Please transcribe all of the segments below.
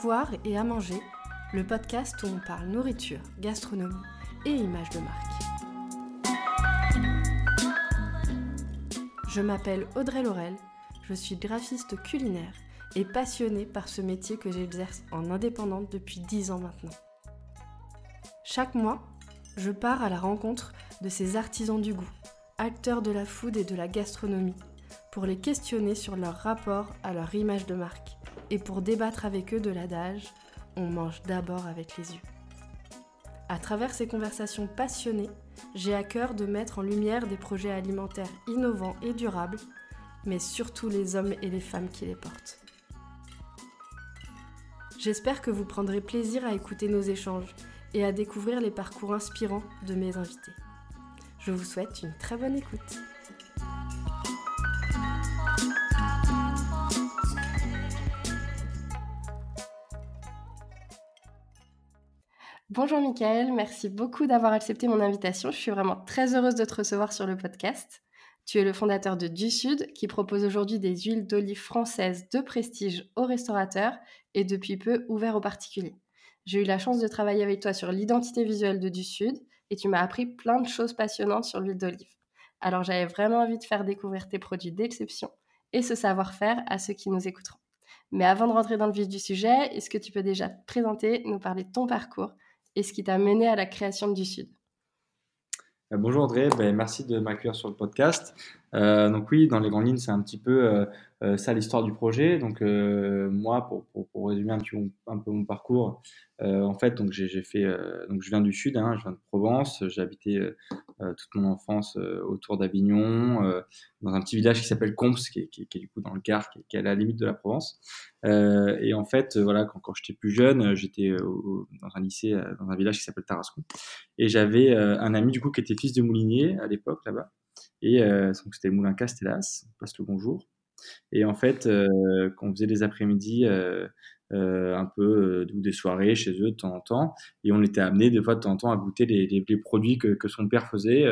Avoir et à manger, le podcast où on parle nourriture, gastronomie et images de marque. Je m'appelle Audrey Laurel, je suis graphiste culinaire et passionnée par ce métier que j'exerce en indépendante depuis 10 ans maintenant. Chaque mois, je pars à la rencontre de ces artisans du goût, acteurs de la food et de la gastronomie, pour les questionner sur leur rapport à leur image de marque et pour débattre avec eux de l'adage On mange d'abord avec les yeux. À travers ces conversations passionnées, j'ai à cœur de mettre en lumière des projets alimentaires innovants et durables, mais surtout les hommes et les femmes qui les portent. J'espère que vous prendrez plaisir à écouter nos échanges et à découvrir les parcours inspirants de mes invités. Je vous souhaite une très bonne écoute. Bonjour Michael, merci beaucoup d'avoir accepté mon invitation. Je suis vraiment très heureuse de te recevoir sur le podcast. Tu es le fondateur de Du Sud, qui propose aujourd'hui des huiles d'olive françaises de prestige aux restaurateurs et depuis peu ouvert aux particuliers. J'ai eu la chance de travailler avec toi sur l'identité visuelle de Du Sud et tu m'as appris plein de choses passionnantes sur l'huile d'olive. Alors j'avais vraiment envie de faire découvrir tes produits d'exception et ce savoir-faire à ceux qui nous écouteront. Mais avant de rentrer dans le vif du sujet, est-ce que tu peux déjà te présenter, nous parler de ton parcours et ce qui t'a mené à la création du Sud. Euh, bonjour André, ben, merci de m'accueillir sur le podcast. Euh, donc oui, dans les grandes lignes, c'est un petit peu euh, ça l'histoire du projet. Donc moi, pour, pour, résumer un, petit, peu mon parcours, en fait, donc j'ai fait, donc je viens du sud, hein, je viens de Provence. J'ai habité toute mon enfance autour d'Avignon, dans un petit village qui s'appelle Comps, qui est, qui, est, du coup dans le Gard, qui, qui est à la limite de la Provence. Euh, et en fait, voilà, quand, quand j'étais plus jeune, j'étais dans un lycée, dans un village qui s'appelle Tarascon, et j'avais un ami du coup qui était fils de moulinier à l'époque là-bas. Et donc c'était moulin Castellas, passe le bonjour. Et en fait, euh, on faisait des après-midi, euh, euh, un peu ou des soirées chez eux de temps en temps, et on était amené des fois de temps en temps à goûter les, produits que, que, son père faisait.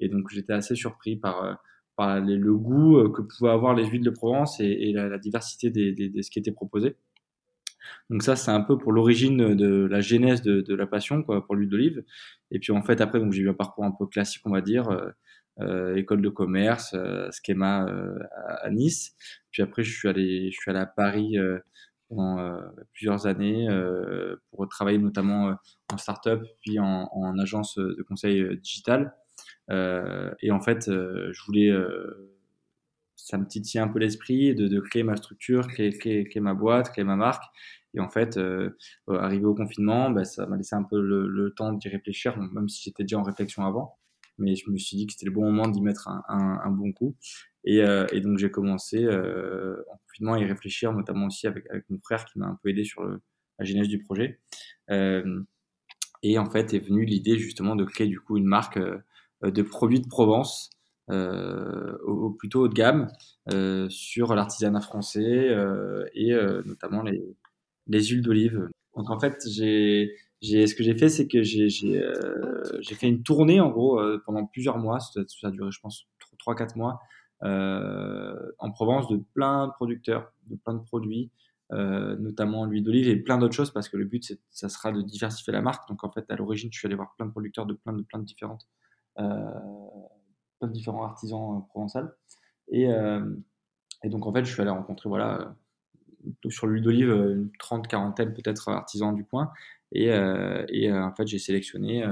et donc j'étais assez surpris par, par le goût que pouvaient avoir les huiles de Provence et, la, diversité de ce qui était proposé. Donc ça, c'est un peu pour l'origine de la genèse de, la passion pour l'huile d'olive. Et puis en fait, après, j'ai eu un parcours un peu classique, on va dire. Euh, école de commerce, euh, schéma euh, à, Nice. Puis après, je suis allé, je suis allé à Paris pendant plusieurs années pour travailler notamment en start-up puis en, en, agence de conseil digital. et en fait, je voulais ça me titillait un peu l'esprit de, de, créer ma structure, créer, créer, créer, ma boîte, créer ma marque. Et en fait, euh, arrivé au confinement, bah, ça m'a laissé un peu le, le temps d'y réfléchir, même si j'étais déjà en réflexion avant mais je me suis dit que c'était le bon moment d'y mettre un, bon coup. Et, euh, et donc j'ai commencé euh, en confinement à y réfléchir, notamment aussi avec, mon frère qui m'a un peu aidé sur la genèse du projet. Euh, et en fait est venue l'idée justement de créer du coup une marque euh, de produits de Provence, au, plutôt haut de gamme, sur l'artisanat français et notamment les, les huiles d'olive. Donc en fait j'ai ce que j'ai fait, c'est que j'ai euh, fait une tournée en gros euh, pendant plusieurs mois. Ça, a duré, je pense, 3-4 mois euh, en Provence de plein de producteurs, de plein de produits, notamment l'huile d'olive et plein d'autres choses parce que le but, ça sera de diversifier la marque. Donc en fait, à l'origine, je suis allé voir plein de producteurs de plein de plein de différentes, plein de différents artisans provençaux. Et, et donc en fait, je suis allé rencontrer voilà sur l'huile d'olive une trente quarantaine peut-être artisans du coin et, euh, et euh, en fait, j'ai sélectionné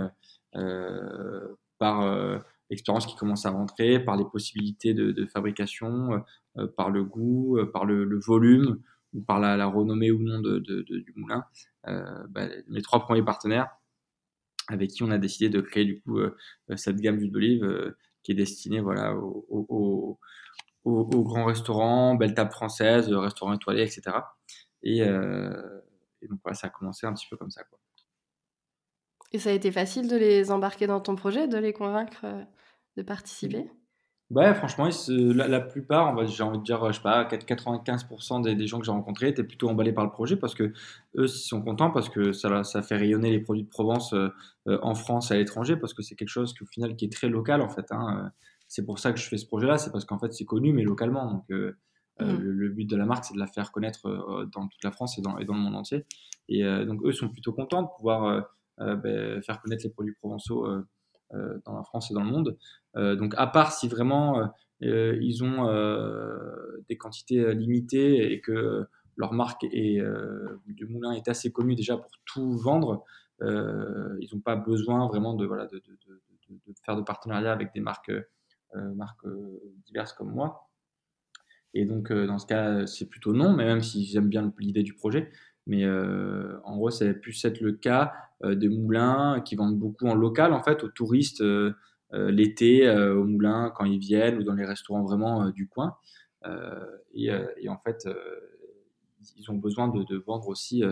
euh, par l'expérience qui commence à rentrer, par les possibilités de, de fabrication, par le goût, par le, le volume, ou par la, la, renommée ou non de, de, du moulin, bah, mes trois premiers partenaires avec qui on a décidé de créer du coup cette gamme d'huile d'olive qui est destinée voilà aux, aux, aux, grands restaurants, belle table française, restaurants étoilés, etc. Et, euh, et donc voilà, ça a commencé un petit peu comme ça. Quoi. Et ça a été facile de les embarquer dans ton projet, de les convaincre euh, de participer? Ouais, franchement, la, la plupart, j'ai envie de dire, je sais pas, 95% des, des, gens que j'ai rencontrés étaient plutôt emballés par le projet parce que eux sont contents parce que ça, ça fait rayonner les produits de Provence euh, euh, en France et à l'étranger parce que c'est quelque chose qui, au final qui est très local en fait. Hein. C'est pour ça que je fais ce projet-là, c'est parce qu'en fait c'est connu mais localement. Donc Mmh. Le, but de la marque, c'est de la faire connaître dans toute la France et dans, et dans le monde entier. Et donc, eux sont plutôt contents de pouvoir ben, faire connaître les produits provençaux dans la France et dans le monde. donc, à part si vraiment ils ont des quantités limitées et que leur marque est, du moulin est assez connue déjà pour tout vendre, ils n'ont pas besoin vraiment de, voilà, de, de, de, faire de partenariats avec des marques, marques diverses comme moi. Et donc, dans ce cas, c'est plutôt non, mais même si j'aime bien l'idée du projet. Mais euh, en gros, ça va plus être le cas euh, des moulins qui vendent beaucoup en local, en fait, aux touristes euh, l'été, aux moulins quand ils viennent ou dans les restaurants vraiment du coin. Et, en fait, ils ont besoin de, de vendre aussi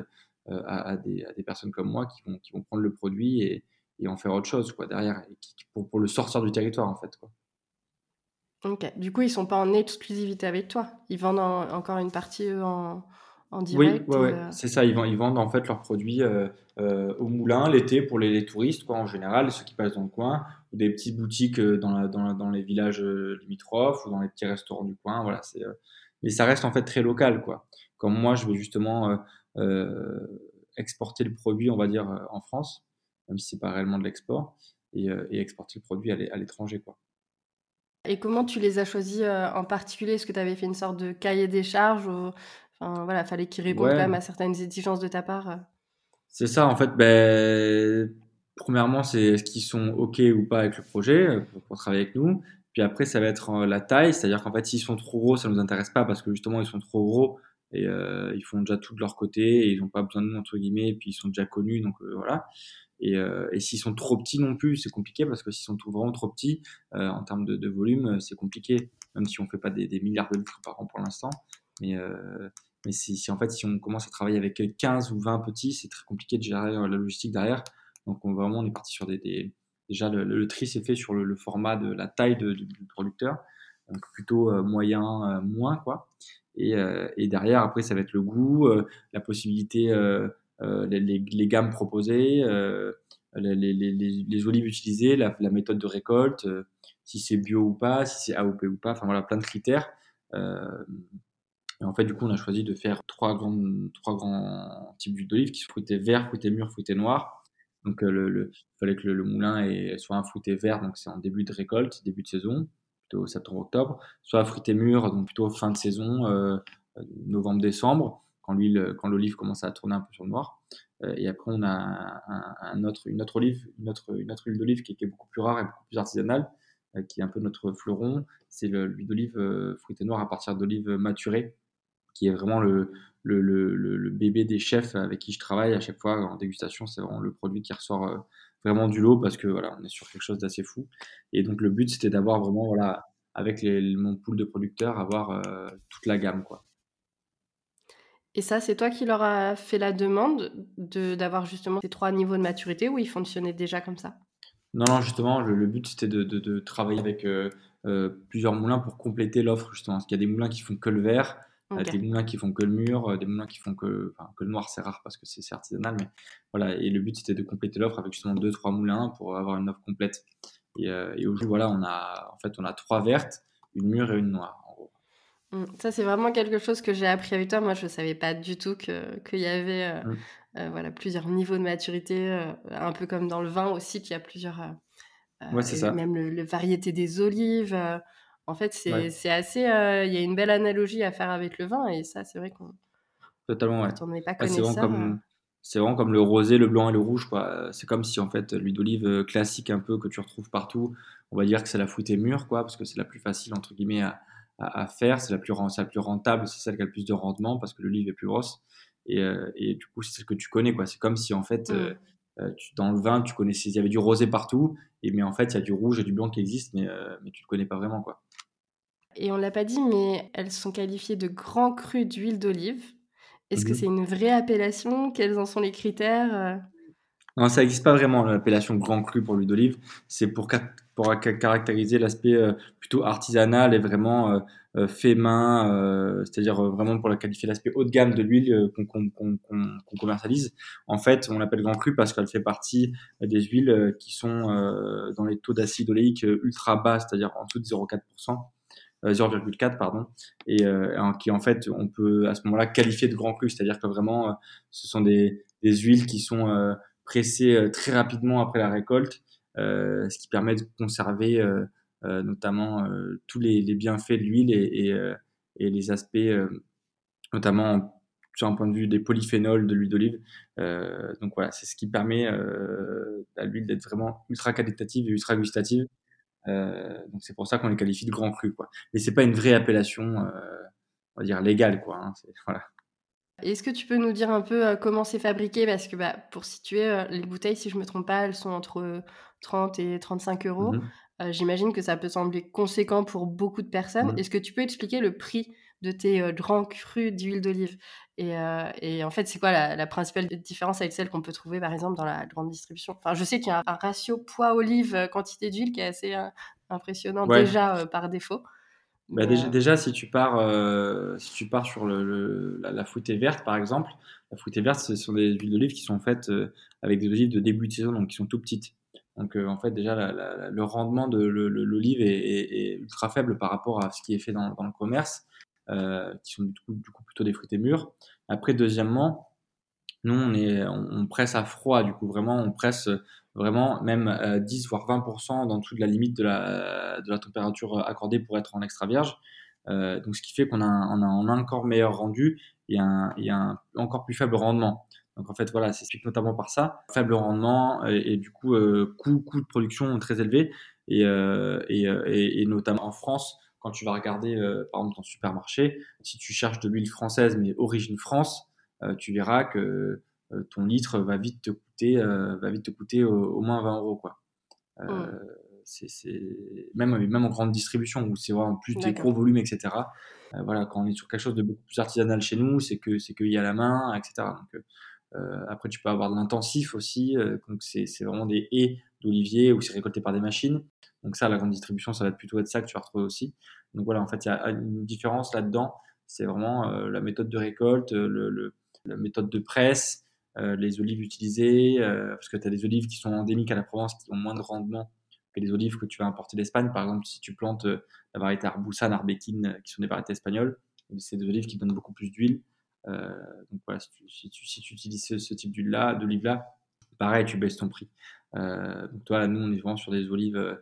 à, des, personnes comme moi qui vont, qui vont prendre le produit et, et en faire autre chose quoi, derrière, pour, pour, le sortir du territoire, en fait. Quoi. Ok, du coup, ils sont pas en exclusivité avec toi. Ils vendent encore une partie en, oui, euh, c'est ça. Ils vendent, ils vendent en fait leurs produits euh, euh, au moulin l'été pour les, touristes, quoi, en général, ceux qui passent dans le coin, ou des petites boutiques dans, la, dans, dans, les villages limitrophes ou dans les petits restaurants du coin. Voilà, c'est, mais ça reste en fait très local, quoi. Comme moi, je vais justement exporter le produit, on va dire, en France, même si c'est pas réellement de l'export, et, et exporter le produit à l'étranger, quoi. Et comment tu les as choisis en particulier? Est-ce que tu avais fait une sorte de cahier des charges ou Enfin, voilà, fallait qu'ils répondent quand même à certaines exigences de ta part. Euh? C'est ça, en fait. Ben, premièrement, c'est est-ce qu'ils sont OK ou pas avec le projet euh, pour, travailler avec nous. Puis après, ça va être euh, la taille, c'est-à-dire qu'en fait, s'ils sont trop gros, ça nous intéresse pas parce que justement, ils sont trop gros et ils font déjà tout de leur côté et ils n'ont pas besoin de nous, entre guillemets, et puis ils sont déjà connus, donc voilà. Et, et s'ils sont trop petits non plus, c'est compliqué parce que s'ils sont vraiment trop petits, en termes de, volume, c'est compliqué, même si on fait pas des, milliards de litres par an pour l'instant. Mais, euh, si, en fait, si on commence à travailler avec 15 ou 20 petits, c'est très compliqué de gérer la logistique derrière. Donc, on, vraiment, on est parti sur des. déjà, le, tri s'est fait sur le, format de la taille du, du, producteur. Donc, plutôt euh, moyen, euh, moins, quoi. Euh, et, derrière, après, ça va être le goût, la possibilité, les, les, les, gammes proposées, les, les, olives utilisées, la, la, méthode de récolte, si c'est bio ou pas, si c'est AOP ou pas. Enfin, voilà, plein de critères. Et en fait, du coup, on a choisi de faire trois grands, trois grands types d'huile d'olive qui sont fruités verts, fruités mûrs, fruités noirs. Donc, euh, le, il fallait que le, moulin soit un fruité vert, donc c'est en début de récolte, début de saison, plutôt septembre-octobre, soit fruité mûr, donc plutôt fin de saison, euh, novembre-décembre, quand l'huile, quand l'olive commence à tourner un peu sur le noir. Euh, et après, on a une autre olive, une autre, huile d'olive qui, est beaucoup plus rare et beaucoup plus artisanale, qui est un peu notre fleuron. C'est l'huile d'olive fruitée noire à partir d'olives maturées qui est vraiment le, bébé des chefs avec qui je travaille à chaque fois en dégustation. C'est vraiment le produit qui ressort euh, vraiment du lot parce que voilà, on est sur quelque chose d'assez fou. Et donc le but c'était d'avoir vraiment voilà, avec mon pool de producteurs, avoir euh, toute la gamme quoi. Et ça, c'est toi qui leur as fait la demande de, d'avoir justement ces trois niveaux de maturité ou ils fonctionnaient déjà comme ça? Non, non, justement, le, but c'était de, de, de, travailler avec euh, plusieurs moulins pour compléter l'offre justement. Parce qu'il y a des moulins qui font que le vert, des moulins qui font que le mur, euh, des moulins qui font que, enfin, que le noir, c'est rare parce que c'est artisanal, mais voilà. Et le but, c'était de compléter l'offre avec justement deux, trois moulins pour avoir une offre complète. Et, euh, et aujourd'hui, voilà, on a, en fait, on a trois vertes, une mûre et une noire. Mmh, ça, c'est vraiment quelque chose que j'ai appris avec toi. Moi, je ne savais pas du tout qu'il y avait euh, mmh. voilà, plusieurs niveaux de maturité, un peu comme dans le vin aussi, qu'il y a plusieurs. ouais, c'est ça. Même le, le, variété des olives. En fait, c'est assez. Euh, il y a une belle analogie à faire avec le vin, et ça, c'est vrai qu'on. Totalement, ouais. on n'est pas c'est vraiment, comme, euh. c'est vraiment comme le rosé, le blanc et le rouge. C'est comme si, en fait, l'huile d'olive euh, classique, un peu, que tu retrouves partout, on va dire que c'est la fruitée mûre, quoi, parce que c'est la plus facile, entre guillemets, à, à, faire. C'est la, plus, la plus rentable, c'est celle qui a le plus de rendement, parce que l'olive est plus grosse. Et, et du coup, c'est celle que tu connais, quoi. C'est comme si, en fait. Mmh. dans le vin, tu connaissais, il y avait du rosé partout, et mais en fait, il y a du rouge et du blanc qui existent, mais, mais tu ne le connais pas vraiment, quoi. Et on l'a pas dit, mais elles sont qualifiées de grands crus d'huile d'olive. Est-ce que mmh c'est une vraie appellation? Quels en sont les critères euh? Non, ça n'existe pas vraiment l'appellation grand cru pour l'huile d'olive. C'est pour, pour caractériser l'aspect euh, plutôt artisanal et vraiment euh, fait main, c'est-à-dire vraiment pour qualifier l'aspect haut de gamme de l'huile qu'on commercialise. En fait, on l'appelle grand cru parce qu'elle fait partie des huiles qui sont dans les taux d'acide oléique ultra bas, c'est-à-dire en dessous de 0,4%. 0,4 pardon, et qui en fait on peut à ce moment-là qualifier de grand cru, c'est-à-dire que vraiment ce sont des, des huiles qui sont pressées très rapidement après la récolte, ce qui permet de conserver notamment tous les, les, bienfaits de l'huile et, et, et, les aspects notamment sur un point de vue des polyphénols de l'huile d'olive. Euh, donc voilà, c'est ce qui permet euh, à l'huile d'être vraiment ultra qualitative et ultra gustative. Euh, donc c'est pour ça qu'on les qualifie de grand cru, quoi. Mais c'est pas une vraie appellation, on va dire légale, quoi. Hein, voilà. Est-ce que tu peux nous dire un peu comment c'est fabriqué? Parce que bah, pour situer, les bouteilles, si je me trompe pas, elles sont entre 30 et 35 euros. Mmh j'imagine que ça peut sembler conséquent pour beaucoup de personnes. Mmh Est-ce que tu peux expliquer le prix de tes grands crus d'huile d'olive? Et, et, en fait, c'est quoi la, principale différence avec celle qu'on peut trouver par exemple dans la grande distribution? Enfin, je sais qu'il y a un, ratio poids-olive quantité d'huile qui est assez impressionnant déjà par défaut. Bah, déjà, déjà, si tu pars, si tu pars sur le, la, la, fruitée verte par exemple, la fruitée verte, ce sont des huiles d'olive qui sont faites avec des olives de début de saison, donc qui sont tout petites. Donc en fait déjà le rendement de l'olive est, ultra faible par rapport à ce qui est fait dans, dans le commerce. Euh, qui sont du coup, du coup, plutôt des fruités mûrs. Après, deuxièmement, nous, on, est, on, presse à froid, du coup, vraiment, on presse vraiment même 10 voire 20% dans dessous de la limite de la, de la température accordée pour être en extra vierge. Euh, donc, ce qui fait qu'on a, on a un encore meilleur rendu et un, et un encore plus faible rendement. Donc en fait voilà, c'est notamment par ça, faible rendement et, du coup euh, coût, coût de production très élevé et, euh, et, et, notamment en France, quand tu vas regarder, euh, par exemple, ton supermarché, si tu cherches de l'huile française, mais origine France, euh, tu verras que euh, ton litre va vite te coûter, va vite te coûter au, moins 20 euros. Quoi. Mmh. c'est même, même en grande distribution, où c'est vraiment plus des gros volumes, etc. voilà, quand on est sur quelque chose de beaucoup plus artisanal chez nous, c'est que c'est qu'il y a la main, etc. Donc, après, tu peux avoir de l'intensif aussi. donc, c'est vraiment des haies d'olivier où c'est récolté par des machines. Donc ça, la grande distribution, ça va plutôt être ça que tu vas retrouver aussi. Donc voilà, en fait, il y a une différence là-dedans. C'est vraiment euh, la méthode de récolte, euh, le, la méthode de presse, euh, les olives utilisées, parce que tu as des olives qui sont endémiques à la Provence qui ont moins de rendement que les olives que tu vas importer d'Espagne. Par exemple, si tu plantes la variété Arbusan, Arbequine, qui sont des variétés espagnoles, c'est des olives qui donnent beaucoup plus d'huile. donc voilà, si tu, si tu, utilises ce, type d'huile-là, d'olive-là, pareil, tu baisses ton prix. donc toi, nous, on est vraiment sur des olives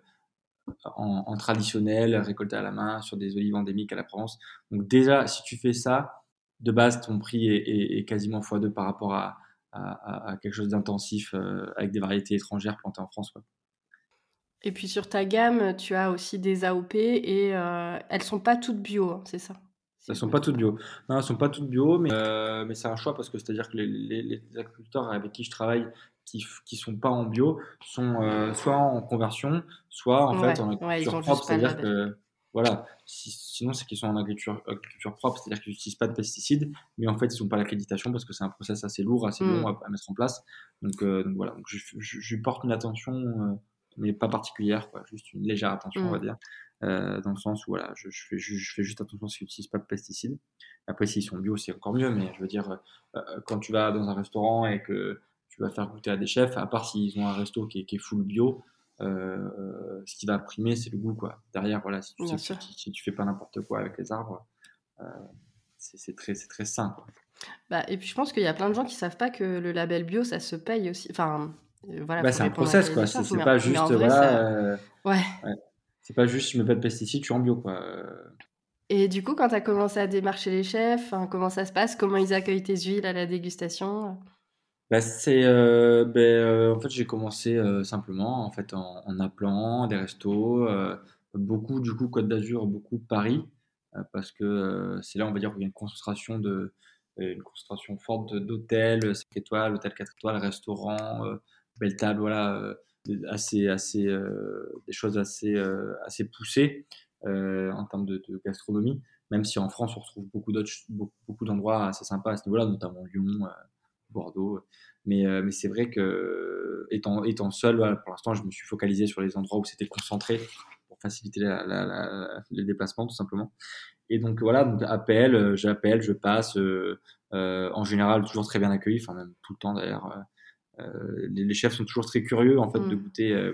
en, traditionnel, récolté à la main, sur des olives endémiques à la Provence. Donc déjà, si tu fais ça, de base, ton prix est, quasiment x2 par rapport à, quelque chose d'intensif euh, avec des variétés étrangères plantées en France. Et puis sur ta gamme, tu as aussi des AOP et euh, elles sont pas toutes bio, hein, c'est ça? Elles sont pas toutes bio. Non, elles sont pas toutes bio, mais, euh, mais c'est un choix parce que c'est-à-dire que les, les, agriculteurs avec qui je travaille qui qui sont pas en bio sont euh, soit en conversion, soit en fait en agriculture propre, c'est-à-dire que voilà, sinon c'est qu'ils sont en agriculture, agriculture propre, c'est-à-dire qu'ils n'utilisent pas de pesticides, mais en fait ils n'ont pas l'accréditation parce que c'est un process assez lourd, assez long mm. à, mettre en place. Donc, euh, donc voilà, donc je, je, porte une attention, euh, mais pas particulière, quoi, juste une légère attention, on va mm. dire, dans le sens où voilà, je, je, fais, juste attention s'ils n'utilisent pas de pesticides. Après, s'ils sont bio, c'est encore mieux, mais je veux dire, quand tu vas dans un restaurant et que tu vas faire goûter à des chefs, à part s'ils ont un resto qui est, qui est full bio, euh, ce qui va primer, c'est le goût. Quoi. Derrière, voilà, si tu, si, tu fais pas n'importe quoi avec les arbres, euh, c'est très, très sain. Bah, et puis je pense qu'il y a plein de gens qui savent pas que le label bio, ça se paye aussi. Enfin, euh, voilà. Bah, c'est un process, quoi. C'est pas juste, voilà. ouais. C'est pas juste, je me pas de pesticides, je suis en bio, quoi. Et du coup, quand tu as commencé à démarcher les chefs, comment ça se passe? Comment ils accueillent tes huiles à la dégustation? Bah, c'est euh, ben, euh, en fait j'ai commencé euh, simplement en fait en, appelant des restos, beaucoup du coup Côte d'Azur, beaucoup Paris, parce que c'est là on va dire où il y a une concentration de une concentration forte d'hôtels 5 étoiles, hôtels 4 étoiles, restaurants, belle table, voilà, assez assez des choses assez assez poussées en termes de, de, gastronomie. Même si en France on retrouve beaucoup d'autres beaucoup, d'endroits assez sympas à ce niveau-là, notamment Lyon. Bordeaux. Mais, euh, mais c'est vrai que étant, étant seul, pour l'instant, je me suis focalisé sur les endroits où c'était concentré pour faciliter les déplacements, tout simplement. Et donc voilà, donc appel, euh, j'appelle, je passe. Euh, en général, toujours très bien accueilli, enfin même tout le temps d'ailleurs. Les, les, chefs sont toujours très curieux en fait de mmh. goûter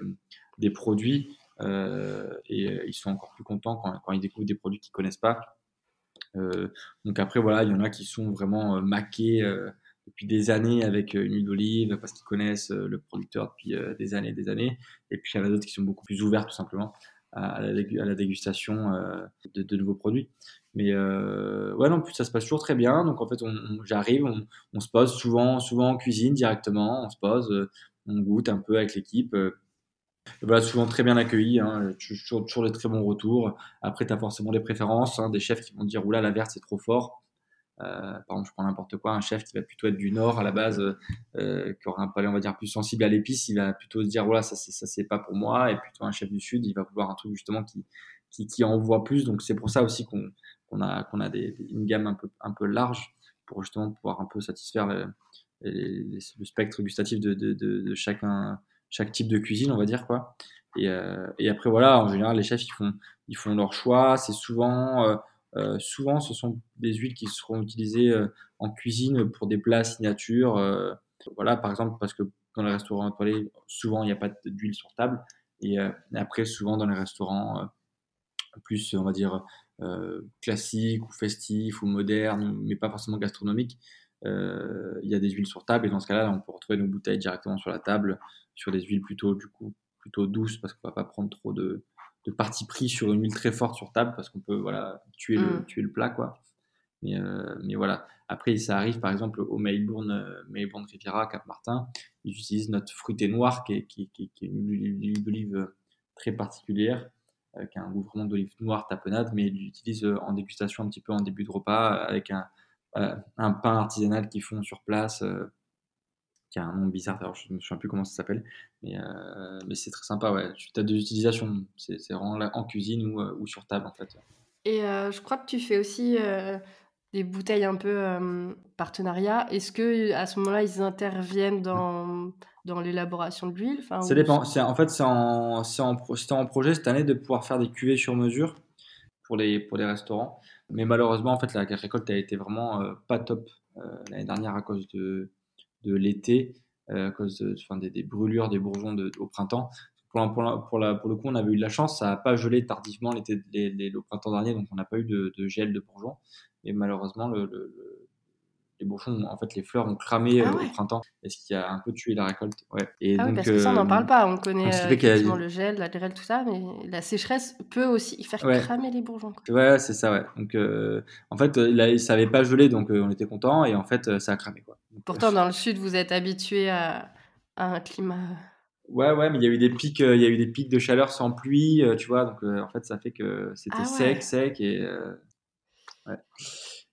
des produits. et ils sont encore plus contents quand, quand ils découvrent des produits qu'ils connaissent pas. donc après, voilà, il y en a qui sont vraiment maqués depuis des années avec une huile d'olive parce qu'ils connaissent le producteur depuis des années et des années. Et puis il y en a d'autres qui sont beaucoup plus ouverts tout simplement à, la, dégustation de, nouveaux produits. Mais euh, ouais, non, plus ça se passe toujours très bien. Donc en fait, j'arrive, on, se pose souvent, souvent en cuisine directement. On se pose, euh, on goûte un peu avec l'équipe. Euh, voilà, souvent très bien accueilli. Hein, toujours, toujours des très bons retours. Après, tu as forcément des préférences. Hein, des chefs qui vont dire Oula, la verte, c'est trop fort. Euh, par exemple, je prends n'importe quoi, un chef qui va plutôt être du nord à la base, euh, qui aura un palais, on va dire, plus sensible à l'épice, il va plutôt se dire voilà, ça ça c'est pas pour moi. Et plutôt un chef du sud, il va vouloir un truc justement qui qui, qui envoie plus. Donc c'est pour ça aussi qu'on qu'on a, qu'on a des, une gamme un peu, un peu large pour justement pouvoir un peu satisfaire le, le spectre gustatif de, de, de, chacun, chaque type de cuisine, on va dire quoi. Et, euh, et, après voilà, en général, les chefs ils font, ils font leur choix. C'est souvent, euh, euh souvent, ce sont des huiles qui seront utilisées euh, en cuisine pour des plats signature. Euh, voilà, par exemple, parce que dans les restaurants étoilés, souvent il n'y a pas d'huile sur table. Et, et, après, souvent dans les restaurants plus, on va dire, euh, classique ou festif ou moderne, mais pas forcément gastronomique, euh, il y a des huiles sur table et dans ce cas-là, on peut retrouver nos bouteilles directement sur la table, sur des huiles plutôt du coup plutôt douces parce qu'on va pas prendre trop de, de parti pris sur une huile très forte sur table parce qu'on peut voilà tuer le mm. tuer le plat quoi. Mais, euh, mais voilà. Après, ça arrive par exemple au Melbourne, euh, Melbourne Riviera, Cap Martin, ils utilisent notre fruité noir qui est, qui, qui, qui est une huile d'olive très particulière euh, qui a un goût vraiment d'olive noire tapenade, mais ils l'utilisent euh, en dégustation un petit peu en début de repas avec un, euh, un pain artisanal qu'ils font sur place qui a un nom bizarre, alors je ne me souviens plus comment ça s'appelle, mais, mais c'est très sympa, ouais. Tu as des utilisations, c'est vraiment là, en cuisine ou, ou, sur table en fait. Et je crois que tu fais aussi des bouteilles un peu partenariat. Est-ce que à ce moment-là, ils interviennent dans, dans l'élaboration de l'huile enfin, Ça dépend. En fait, c'est en, en, en, projet cette année de pouvoir faire des cuvées sur mesure pour les, pour les restaurants. Mais malheureusement, en fait, la récolte a été vraiment pas top l'année dernière à cause de, de l'été, à cause de, enfin, des, des, brûlures des bourgeons de, au printemps pour, pour, la, pour, la, pour, le coup, on avait eu de la chance, ça n'a pas gelé tardivement l'été, les, le printemps dernier, donc on n'a pas eu de, de, gel de bourgeons. Et malheureusement, le, le, les bourgeons, en fait, les fleurs ont cramé ah euh, au printemps, et ce qui a un peu tué la récolte. Ouais. Et ah donc, oui, parce que ça, on n'en parle pas. On connaît euh, le gel, la grêle, tout ça, mais la sécheresse peut aussi faire cramer les bourgeons. Quoi. Ouais, c'est ça, ouais. Donc, euh, en fait, il, ça n'avait pas gelé, donc euh, on était content, et en fait, ça a cramé. Quoi. Pourtant, dans le sud, vous êtes habitué à, à un climat Ouais, ouais, mais il y a eu des pics, euh, il y a eu des pics de chaleur sans pluie, euh, tu vois. Donc, euh, en fait, ça fait que c'était ah sec, sec et ouais.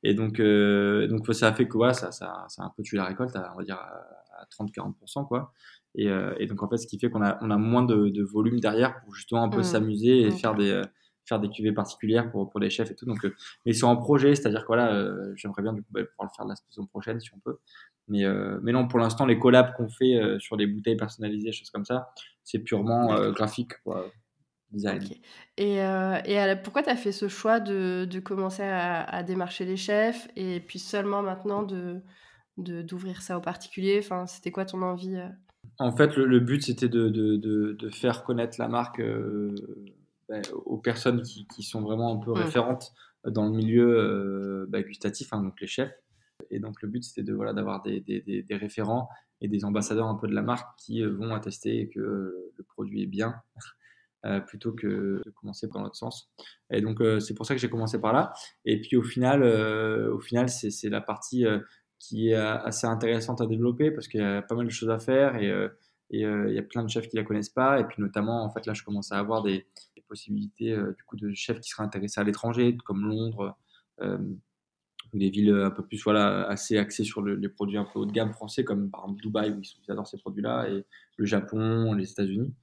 Et donc, donc ça a fait que voilà, ça, ça, ça a un peu tué la récolte, à, on va dire à 30-40%, quoi. Et, et, donc, en fait, ce qui fait qu'on a, on a moins de, de, volume derrière pour justement un peu mmh. s'amuser et faire des faire des cuvées particulières pour, pour les chefs et tout. Donc, mais ils sont en projet, c'est-à-dire que voilà, j'aimerais bien du coup bah, pouvoir le faire la saison prochaine si on peut. Mais, euh, mais non, pour l'instant, les collabs qu'on fait euh, sur des bouteilles personnalisées, choses comme ça, c'est purement euh, graphique, quoi, design. Et, et pourquoi tu as fait ce choix de, de commencer à, à, démarcher les chefs et puis seulement maintenant de d'ouvrir ça aux particuliers enfin, C'était quoi ton envie En fait, le, but, c'était de, de, de, faire connaître la marque ben, aux personnes qui, qui, sont vraiment un peu mmh. référentes dans le milieu bah, gustatif, hein, donc les chefs. Et donc le but c'était de voilà d'avoir des, des, des, référents et des ambassadeurs un peu de la marque qui euh, vont attester que le produit est bien euh, plutôt que de commencer dans l'autre sens. Et donc euh, c'est pour ça que j'ai commencé par là. Et puis au final, au final c'est la partie qui est assez intéressante à développer parce qu'il y a pas mal de choses à faire et il y a plein de chefs qui la connaissent pas et puis notamment en fait là je commence à avoir des, possibilités du coup de chefs qui seraient intéressés à l'étranger comme Londres des villes un peu plus voilà assez axées sur les produits un peu haut de gamme français comme par exemple Dubaï où ils, adorent ces produits-là et le Japon, les États-Unis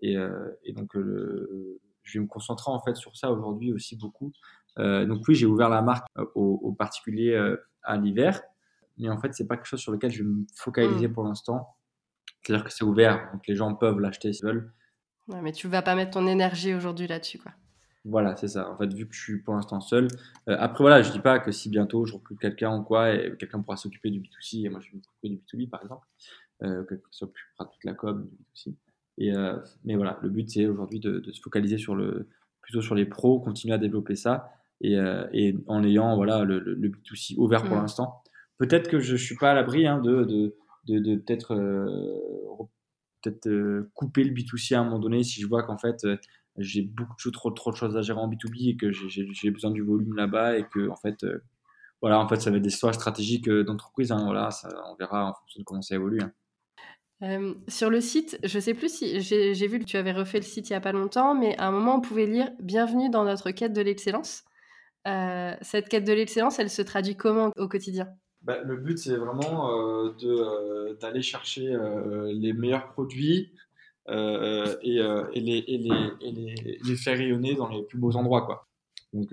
et, euh, et, donc je vais me concentrer en fait sur ça aujourd'hui aussi beaucoup. Euh, donc oui, j'ai ouvert la marque aux, aux particuliers euh, à l'hiver, mais en fait c'est pas quelque chose sur lequel je vais me focaliser mmh. pour l'instant. C'est-à-dire que c'est ouvert, donc les gens peuvent l'acheter s'ils veulent. Ouais, mais tu vas pas mettre ton énergie aujourd'hui là-dessus quoi. Voilà, c'est ça. En fait, vu que je suis pour l'instant seul. Euh, après, voilà, je dis pas que si bientôt je recrute quelqu'un ou quoi, et quelqu'un pourra s'occuper du B2C, et moi je vais m'occuper du B2B par exemple, euh, quelqu'un s'occupera toute la com du B2C. Et, mais voilà, le but c'est aujourd'hui de, se focaliser sur le, plutôt sur les pros, continuer à développer ça et, et en ayant voilà, le, le, B2C ouvert pour mmh. l'instant. Peut-être que je ne suis pas à l'abri hein, de, de, de, de peut-être peut-être couper le B2C à un moment donné si je vois qu'en fait j'ai beaucoup trop, trop de choses à gérer en B2B et que j'ai besoin du volume là-bas et que en fait voilà, en fait, ça va être des histoires stratégiques euh, d'entreprise. Hein, voilà, ça, on verra en fonction de comment ça évolue. Hein. Euh, sur le site, je sais plus si j'ai vu que tu avais refait le site il y a pas longtemps, mais à un moment on pouvait lire Bienvenue dans notre quête de l'excellence. Euh, cette quête de l'excellence, elle se traduit comment au quotidien? Bah, Le but, c'est vraiment d'aller chercher les meilleurs produits et, et, les, les, les, les, faire rayonner dans les plus beaux endroits. Quoi. Donc,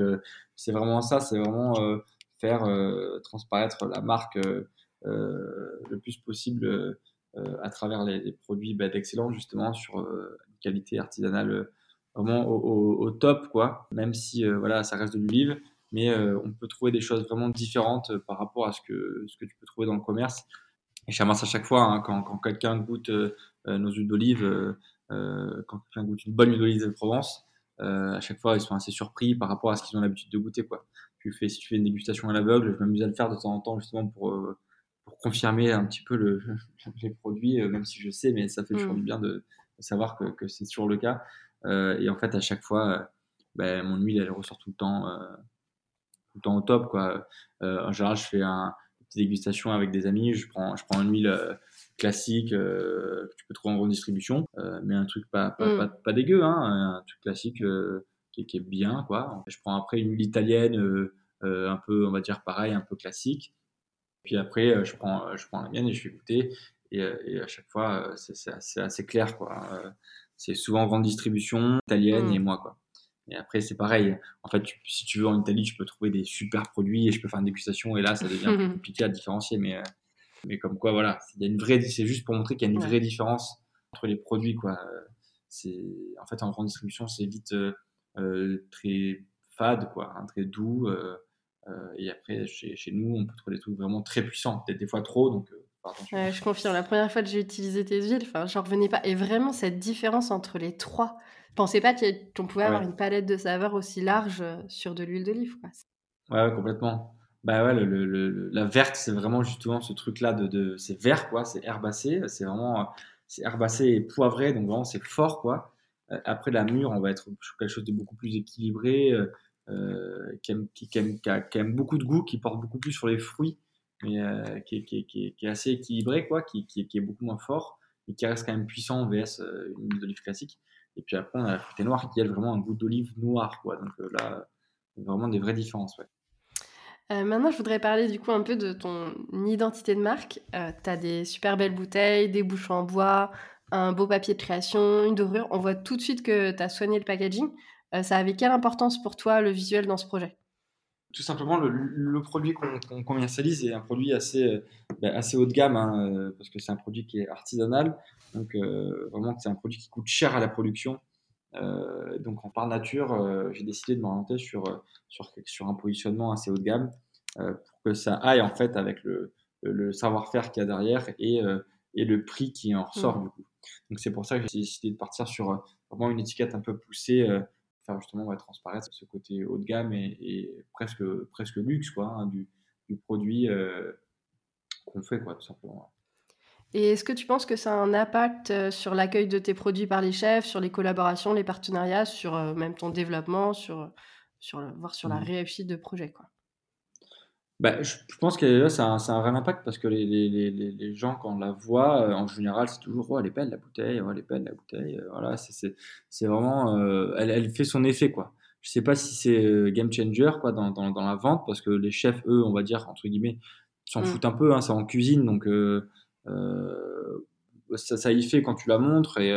c'est vraiment ça, c'est vraiment faire euh, transparaître la marque euh, euh, le plus possible à travers les, produits bah, d'excellence justement sur une qualité artisanale vraiment au, top quoi même si voilà ça reste de l'huile mais on peut trouver des choses vraiment différentes par rapport à ce que, ce que tu peux trouver dans le commerce. Et je commence à chaque fois, hein, quand, quelqu'un goûte nos huiles d'olive, quand quelqu'un goûte une bonne huile d'olive de Provence, à chaque fois, ils sont assez surpris par rapport à ce qu'ils ont l'habitude de goûter. Quoi fais, si tu fais une dégustation à l'aveugle, je m'amuse à le faire de temps en temps justement pour, euh, pour confirmer un petit peu le, les produits, euh, même si je sais, mais ça fait toujours mm. du bien de, savoir que, que c'est toujours le cas. Euh, et en fait, à chaque fois, ben, mon huile, elle ressort tout le temps, tout le temps au top. Quoi. en général, je fais un, une petite dégustation avec des amis, je prends, je prends une huile classique que tu peux trouver en grande distribution, mais un truc pas, pas, mm. pas, dégueu, hein, un truc classique qui, est bien. Quoi. Je prends après une huile italienne euh, euh, un peu, on va dire pareil, un peu classique. Puis après, euh, je prends, je prends la mienne et je fais goûter. Et, à chaque fois, c'est assez, assez, clair. Quoi. C'est souvent grande distribution, italienne et mmh. moi. Quoi. Et après, c'est pareil. En fait, si tu veux en Italie, tu peux trouver des super produits et je peux faire une dégustation. Et là, ça devient plus compliqué à différencier. Mais, mais comme quoi, voilà, il y a une vraie, c'est juste pour montrer qu'il y a une vraie différence entre les produits. Quoi. C'est, en fait, en grande distribution, c'est vite, euh, très fade, quoi, hein, très doux. Euh, euh, et après, chez, chez, nous, on peut trouver des trucs vraiment très puissants, peut-être des fois trop. Donc, je confirme. La première fois que j'ai utilisé tes huiles, j'en revenais pas. Et vraiment, cette différence entre les trois. Je pensais pas qu'on pouvait avoir une palette de saveurs aussi large sur de l'huile d'olive. Ouais, ouais, complètement. Bah ouais, le, le, la verte, c'est vraiment justement ce truc-là de, de c'est vert, quoi. C'est herbacé. C'est vraiment, c'est herbacé et poivré, donc vraiment c'est fort, quoi. Euh, après, la mûre, on va être sur quelque chose de beaucoup plus équilibré, euh, euh, qui, aime, qui, aime, beaucoup de goût, qui porte beaucoup plus sur les fruits, mais qui, qui, est assez équilibré, quoi, qui, est beaucoup moins fort, mais qui reste quand même puissant vs une huile d'olive classique. Et puis après, on a la fruitée noire qui a vraiment un goût d'olive noire, quoi. Donc là, vraiment des vraies différences, ouais. maintenant, je voudrais parler du coup un peu de ton identité de marque. tu as des super belles bouteilles, des bouchons en bois, un beau papier de création, une dorure, on voit tout de suite que tu as soigné le packaging. Euh, ça avait quelle importance pour toi le visuel dans ce projet? Tout simplement, le, produit qu'on commercialise est un produit assez, euh, ben, assez haut de gamme, hein, euh, parce que c'est un produit qui est artisanal. Donc, vraiment, c'est un produit qui coûte cher à la production. donc, en par nature, j'ai décidé de m'orienter sur, sur, sur, un positionnement assez haut de gamme pour que ça aille en fait avec le, le savoir-faire qu'il y a derrière et, et le prix qui en ressort mmh. du coup. Donc c'est pour ça que j'ai décidé de partir sur euh, vraiment une étiquette un peu poussée, euh, faire justement ouais, transparaître ce côté haut de gamme et, presque, presque luxe quoi, hein, du, du, produit euh, qu'on fait quoi, tout simplement. Et est-ce que tu penses que ça a un impact sur l'accueil de tes produits par les chefs, sur les collaborations, les partenariats, sur même ton développement, sur, sur, voir sur la mmh. réussite de projet quoi? Bah, je, pense que là, ça a, un réel impact parce que les, les, les, les gens, quand on la voient, euh, en général, c'est toujours oh, elle est belle la bouteille, oh, elle est belle la bouteille. Euh, voilà, c'est vraiment. Euh, elle, elle, fait son effet, quoi. Je sais pas si c'est game changer quoi, dans, dans, dans, la vente parce que les chefs, eux, on va dire, entre guillemets, s'en mmh. foutent un peu, hein, c'est en cuisine, donc ça, ça y fait quand tu la montres et,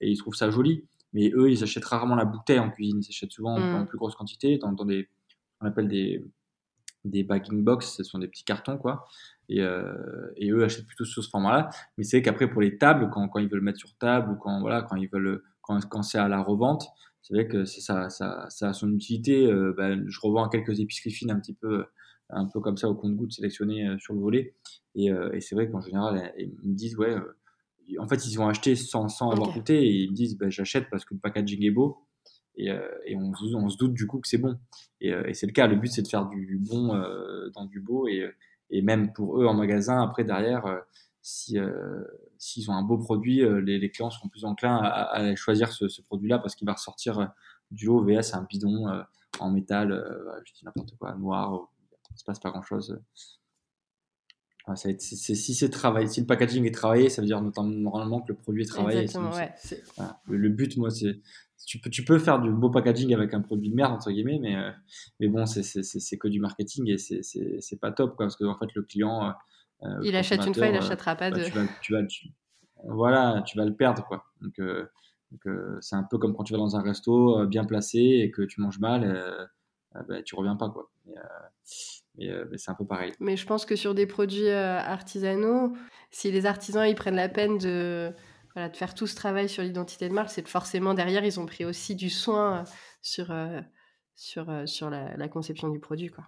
et ils trouvent ça joli. Mais eux, ils achètent rarement la bouteille en cuisine, ils achètent souvent en, en mmh. plus grosse quantité, dans, dans des. On appelle des des bagging box, ce sont des petits cartons, quoi. Et, euh, et eux achètent plutôt sous ce format-là. Mais c'est qu'après, pour les tables, quand, quand, ils veulent mettre sur table ou quand, voilà, quand ils veulent, quand, quand c'est à la revente, c'est vrai que ça, ça, ça a son utilité. Euh, ben, je revends quelques épiceries fines un petit peu, un peu comme ça au compte-goutte sélectionnées euh, sur le volet. Et, et c'est vrai qu'en général, ils me disent, ouais, en fait, ils ont acheté sans, sans avoir goûté et ils me disent bah, j'achète parce que le packaging est beau. Et, et on, on, se doute du coup que c'est bon. Et, et c'est le cas. Le but, c'est de faire du bon dans du beau. Et, et même pour eux en magasin, après, derrière, si s'ils ont un beau produit, les, les, clients seront plus enclins à, à choisir ce, ce produit-là parce qu'il va ressortir du haut VS un bidon en métal, je dis n'importe quoi, noir, il ne se passe pas grand-chose si c'est travaillé, si le packaging est travaillé, ça veut dire notamment normalement que le produit est travaillé. Exactement, ouais. le, but, moi, c'est tu peux, tu peux faire du beau packaging avec un produit de merde entre guillemets, mais euh, mais bon, c'est que du marketing et c'est pas top quoi, parce que en fait le client. Euh, euh, il achète une fois, il n'achètera pas bah, de. Tu vas, voilà, tu vas le perdre quoi. Donc c'est un peu comme quand tu vas dans un resto bien placé et que tu manges mal, bah, tu reviens pas quoi. Euh, mais, c'est un peu pareil. Mais je pense que sur des produits euh, artisanaux, si les artisans ils prennent la peine de, voilà, de faire tout ce travail sur l'identité de marque, c'est forcément derrière, ils ont pris aussi du soin euh, sur, sur, sur la, conception du produit. Quoi.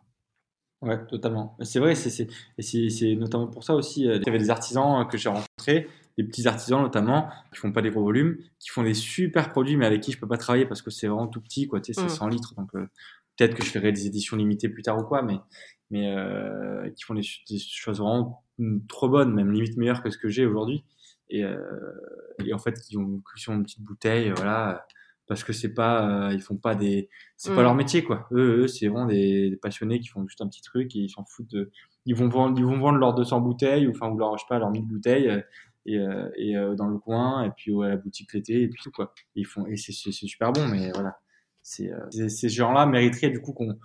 Ouais, totalement. C'est vrai, c'est notamment pour ça aussi. Il y avait des artisans que j'ai rencontrés, des petits artisans notamment, qui font pas des gros volumes, qui font des super produits, mais avec qui je peux pas travailler parce que c'est vraiment tout petit, quoi. Tu sais, c'est 100 mmh. litres, donc peut-être que je ferai des éditions limitées plus tard ou quoi, mais mais euh, qui font des, choses vraiment trop bonnes, même limite meilleures que ce que j'ai aujourd'hui. Et, euh, et, en fait, qui ont, qui une petite bouteille, voilà, parce que c'est pas, euh, ils font pas des, c'est pas mm. leur métier quoi. Eux, eux c'est vraiment des, passionnés qui font juste un petit truc et ils s'en foutent. De, ils vont vendre, ils vont vendre leurs 200 bouteilles ou enfin ou leur, je sais pas, leurs 1000 bouteilles et, et dans le coin et puis à la boutique l'été et puis tout quoi. ils font et c'est super bon, mais voilà euh, ces gens-là mériteraient du coup qu'on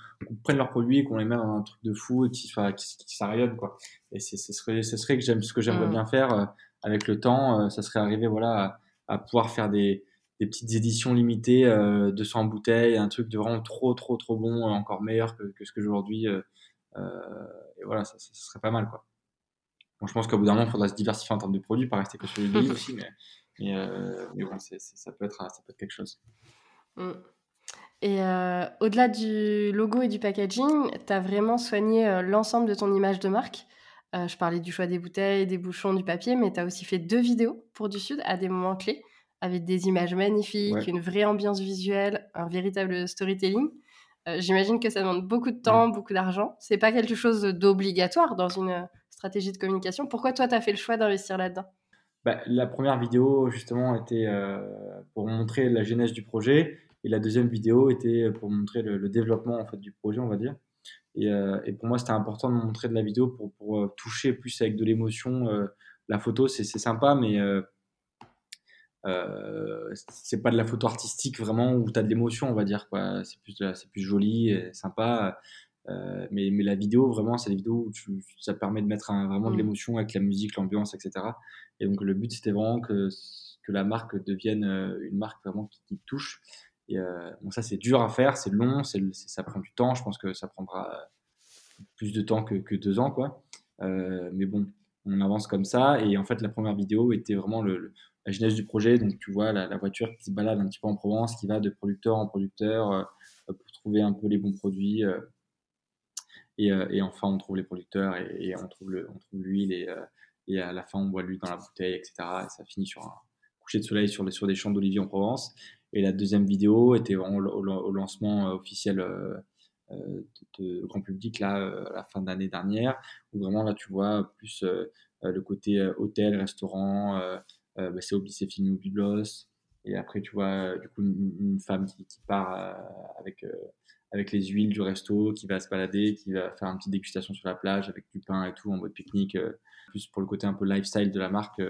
prenne leurs produits, qu'on les mette dans un truc de fou et qu'ils soient, qu quoi. Et ce serait, ce serait que j'aime, ce que j'aimerais mm. bien faire euh, avec le temps, euh, ça serait arriver voilà à, pouvoir faire des, des, petites éditions limitées, euh, 200 bouteilles, un truc de vraiment trop trop trop bon, encore meilleur que, que ce que j'ai aujourd'hui. et voilà, ça, ça, serait pas mal quoi. Bon, je pense qu'au bout d'un moment, il faudra se diversifier en termes de produits, pas rester que sur les livres aussi, mais, mais, mais bon, ça peut être ça peut être quelque chose. Mm. Et euh, au-delà du logo et du packaging, tu as vraiment soigné euh, l'ensemble de ton image de marque? Euh, je parlais du choix des bouteilles, des bouchons, du papier, mais tu as aussi fait deux vidéos pour du Sud à des moments clés, avec des images magnifiques, une vraie ambiance visuelle, un véritable storytelling. J'imagine que ça demande beaucoup de temps, beaucoup d'argent. C'est pas quelque chose d'obligatoire dans une stratégie de communication. Pourquoi toi, tu as fait le choix d'investir là-dedans? Bah, La première vidéo, justement, était pour montrer la genèse du projet et la deuxième vidéo était pour montrer le, développement en fait, du projet, on va dire. Et, euh, et pour moi, c'était important de montrer de la vidéo pour, pour euh, toucher plus avec de l'émotion. Euh, la photo, c'est sympa, mais c'est pas de la photo artistique vraiment où tu as de l'émotion, on va dire. C'est plus, plus joli et sympa. mais, mais la vidéo, vraiment, c'est des vidéos où tu, ça permet de mettre vraiment de mmh. l'émotion avec la musique, l'ambiance, etc. Et donc, le but, c'était vraiment que, que la marque devienne une marque vraiment qui, qui touche. Et euh, bon, ça, c'est dur à faire, c'est long, ça prend du temps. Je pense que ça prendra plus de temps que, deux ans, quoi. Euh, mais bon, on avance comme ça. Et en fait, la première vidéo était vraiment le, la genèse du projet. Donc, tu vois la, voiture qui se balade un petit peu en Provence, qui va de producteur en producteur euh, pour trouver un peu les bons produits. Et, et, enfin, on trouve les producteurs et, le, on trouve l'huile et, et à la fin, on voit l'huile dans la bouteille, etc. Et ça finit sur un coucher de soleil sur, sur des champs d'olivier en Provence. Et la deuxième vidéo était au, lancement euh, officiel euh, euh, de, grand public là à la fin d'année dernière où vraiment là tu vois plus le côté hôtel restaurant bah, c'est c'est filmé au biblos et après tu vois du coup une, femme qui part avec avec les huiles du resto qui va se balader qui va faire une petite dégustation sur la plage avec du pain et tout en mode pique-nique plus pour le côté un peu lifestyle de la marque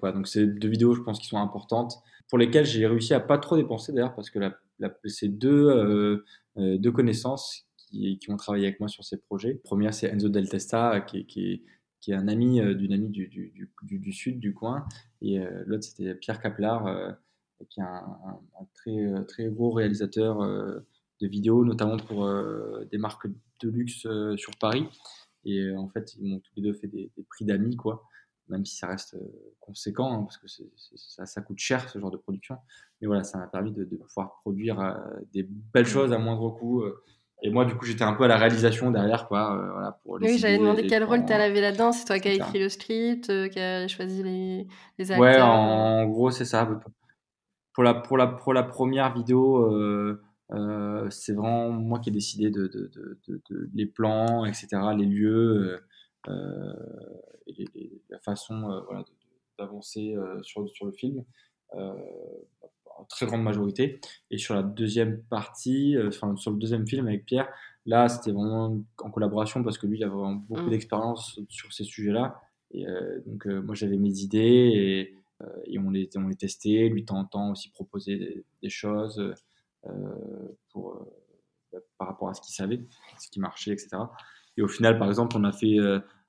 voilà, donc c'est deux vidéos je pense qui sont importantes pour lesquels j'ai réussi à pas trop dépenser d'ailleurs, parce que la, c'est deux, euh, euh, deux connaissances qui, ont travaillé avec moi sur ces projets. La première, c'est Enzo Del Testa, qui, est un ami euh, d'une amie du, sud du coin, et l'autre, c'était Pierre Caplar, qui est un, un, très, très gros réalisateur de vidéos, notamment pour des marques de luxe sur Paris. Et en fait, ils m'ont tous les deux fait des, des prix d'amis, quoi même si ça reste euh, conséquent, hein, parce que ça, ça, coûte cher ce genre de production. Mais voilà, ça m'a permis de, pouvoir produire euh, des belles choses à moindre coût, euh, Et moi, du coup, j'étais un peu à la réalisation derrière, quoi. voilà, pour oui, j'avais demandé quel rôle tu avais là-dedans. C'est toi qui as écrit le script, qui as choisi les, les acteurs. Ouais, en, gros, c'est ça. Pour la, pour, la, pour la première vidéo, c'est vraiment moi qui ai décidé de, de, de, de, les plans, etc., les lieux, et, la façon voilà, d'avancer sur, sur le film en très grande majorité. Et sur la deuxième partie, euh, enfin sur le deuxième film avec Pierre, là c'était vraiment en collaboration parce que lui il a vraiment beaucoup mm. d'expérience sur ces sujets-là. Et euh, donc euh, moi j'avais mes idées et, et, on, les, on les testait, lui temps aussi proposer des, choses pour, bah, par rapport à ce qu'il savait, ce qui marchait, etc. Et au final, par exemple, on a fait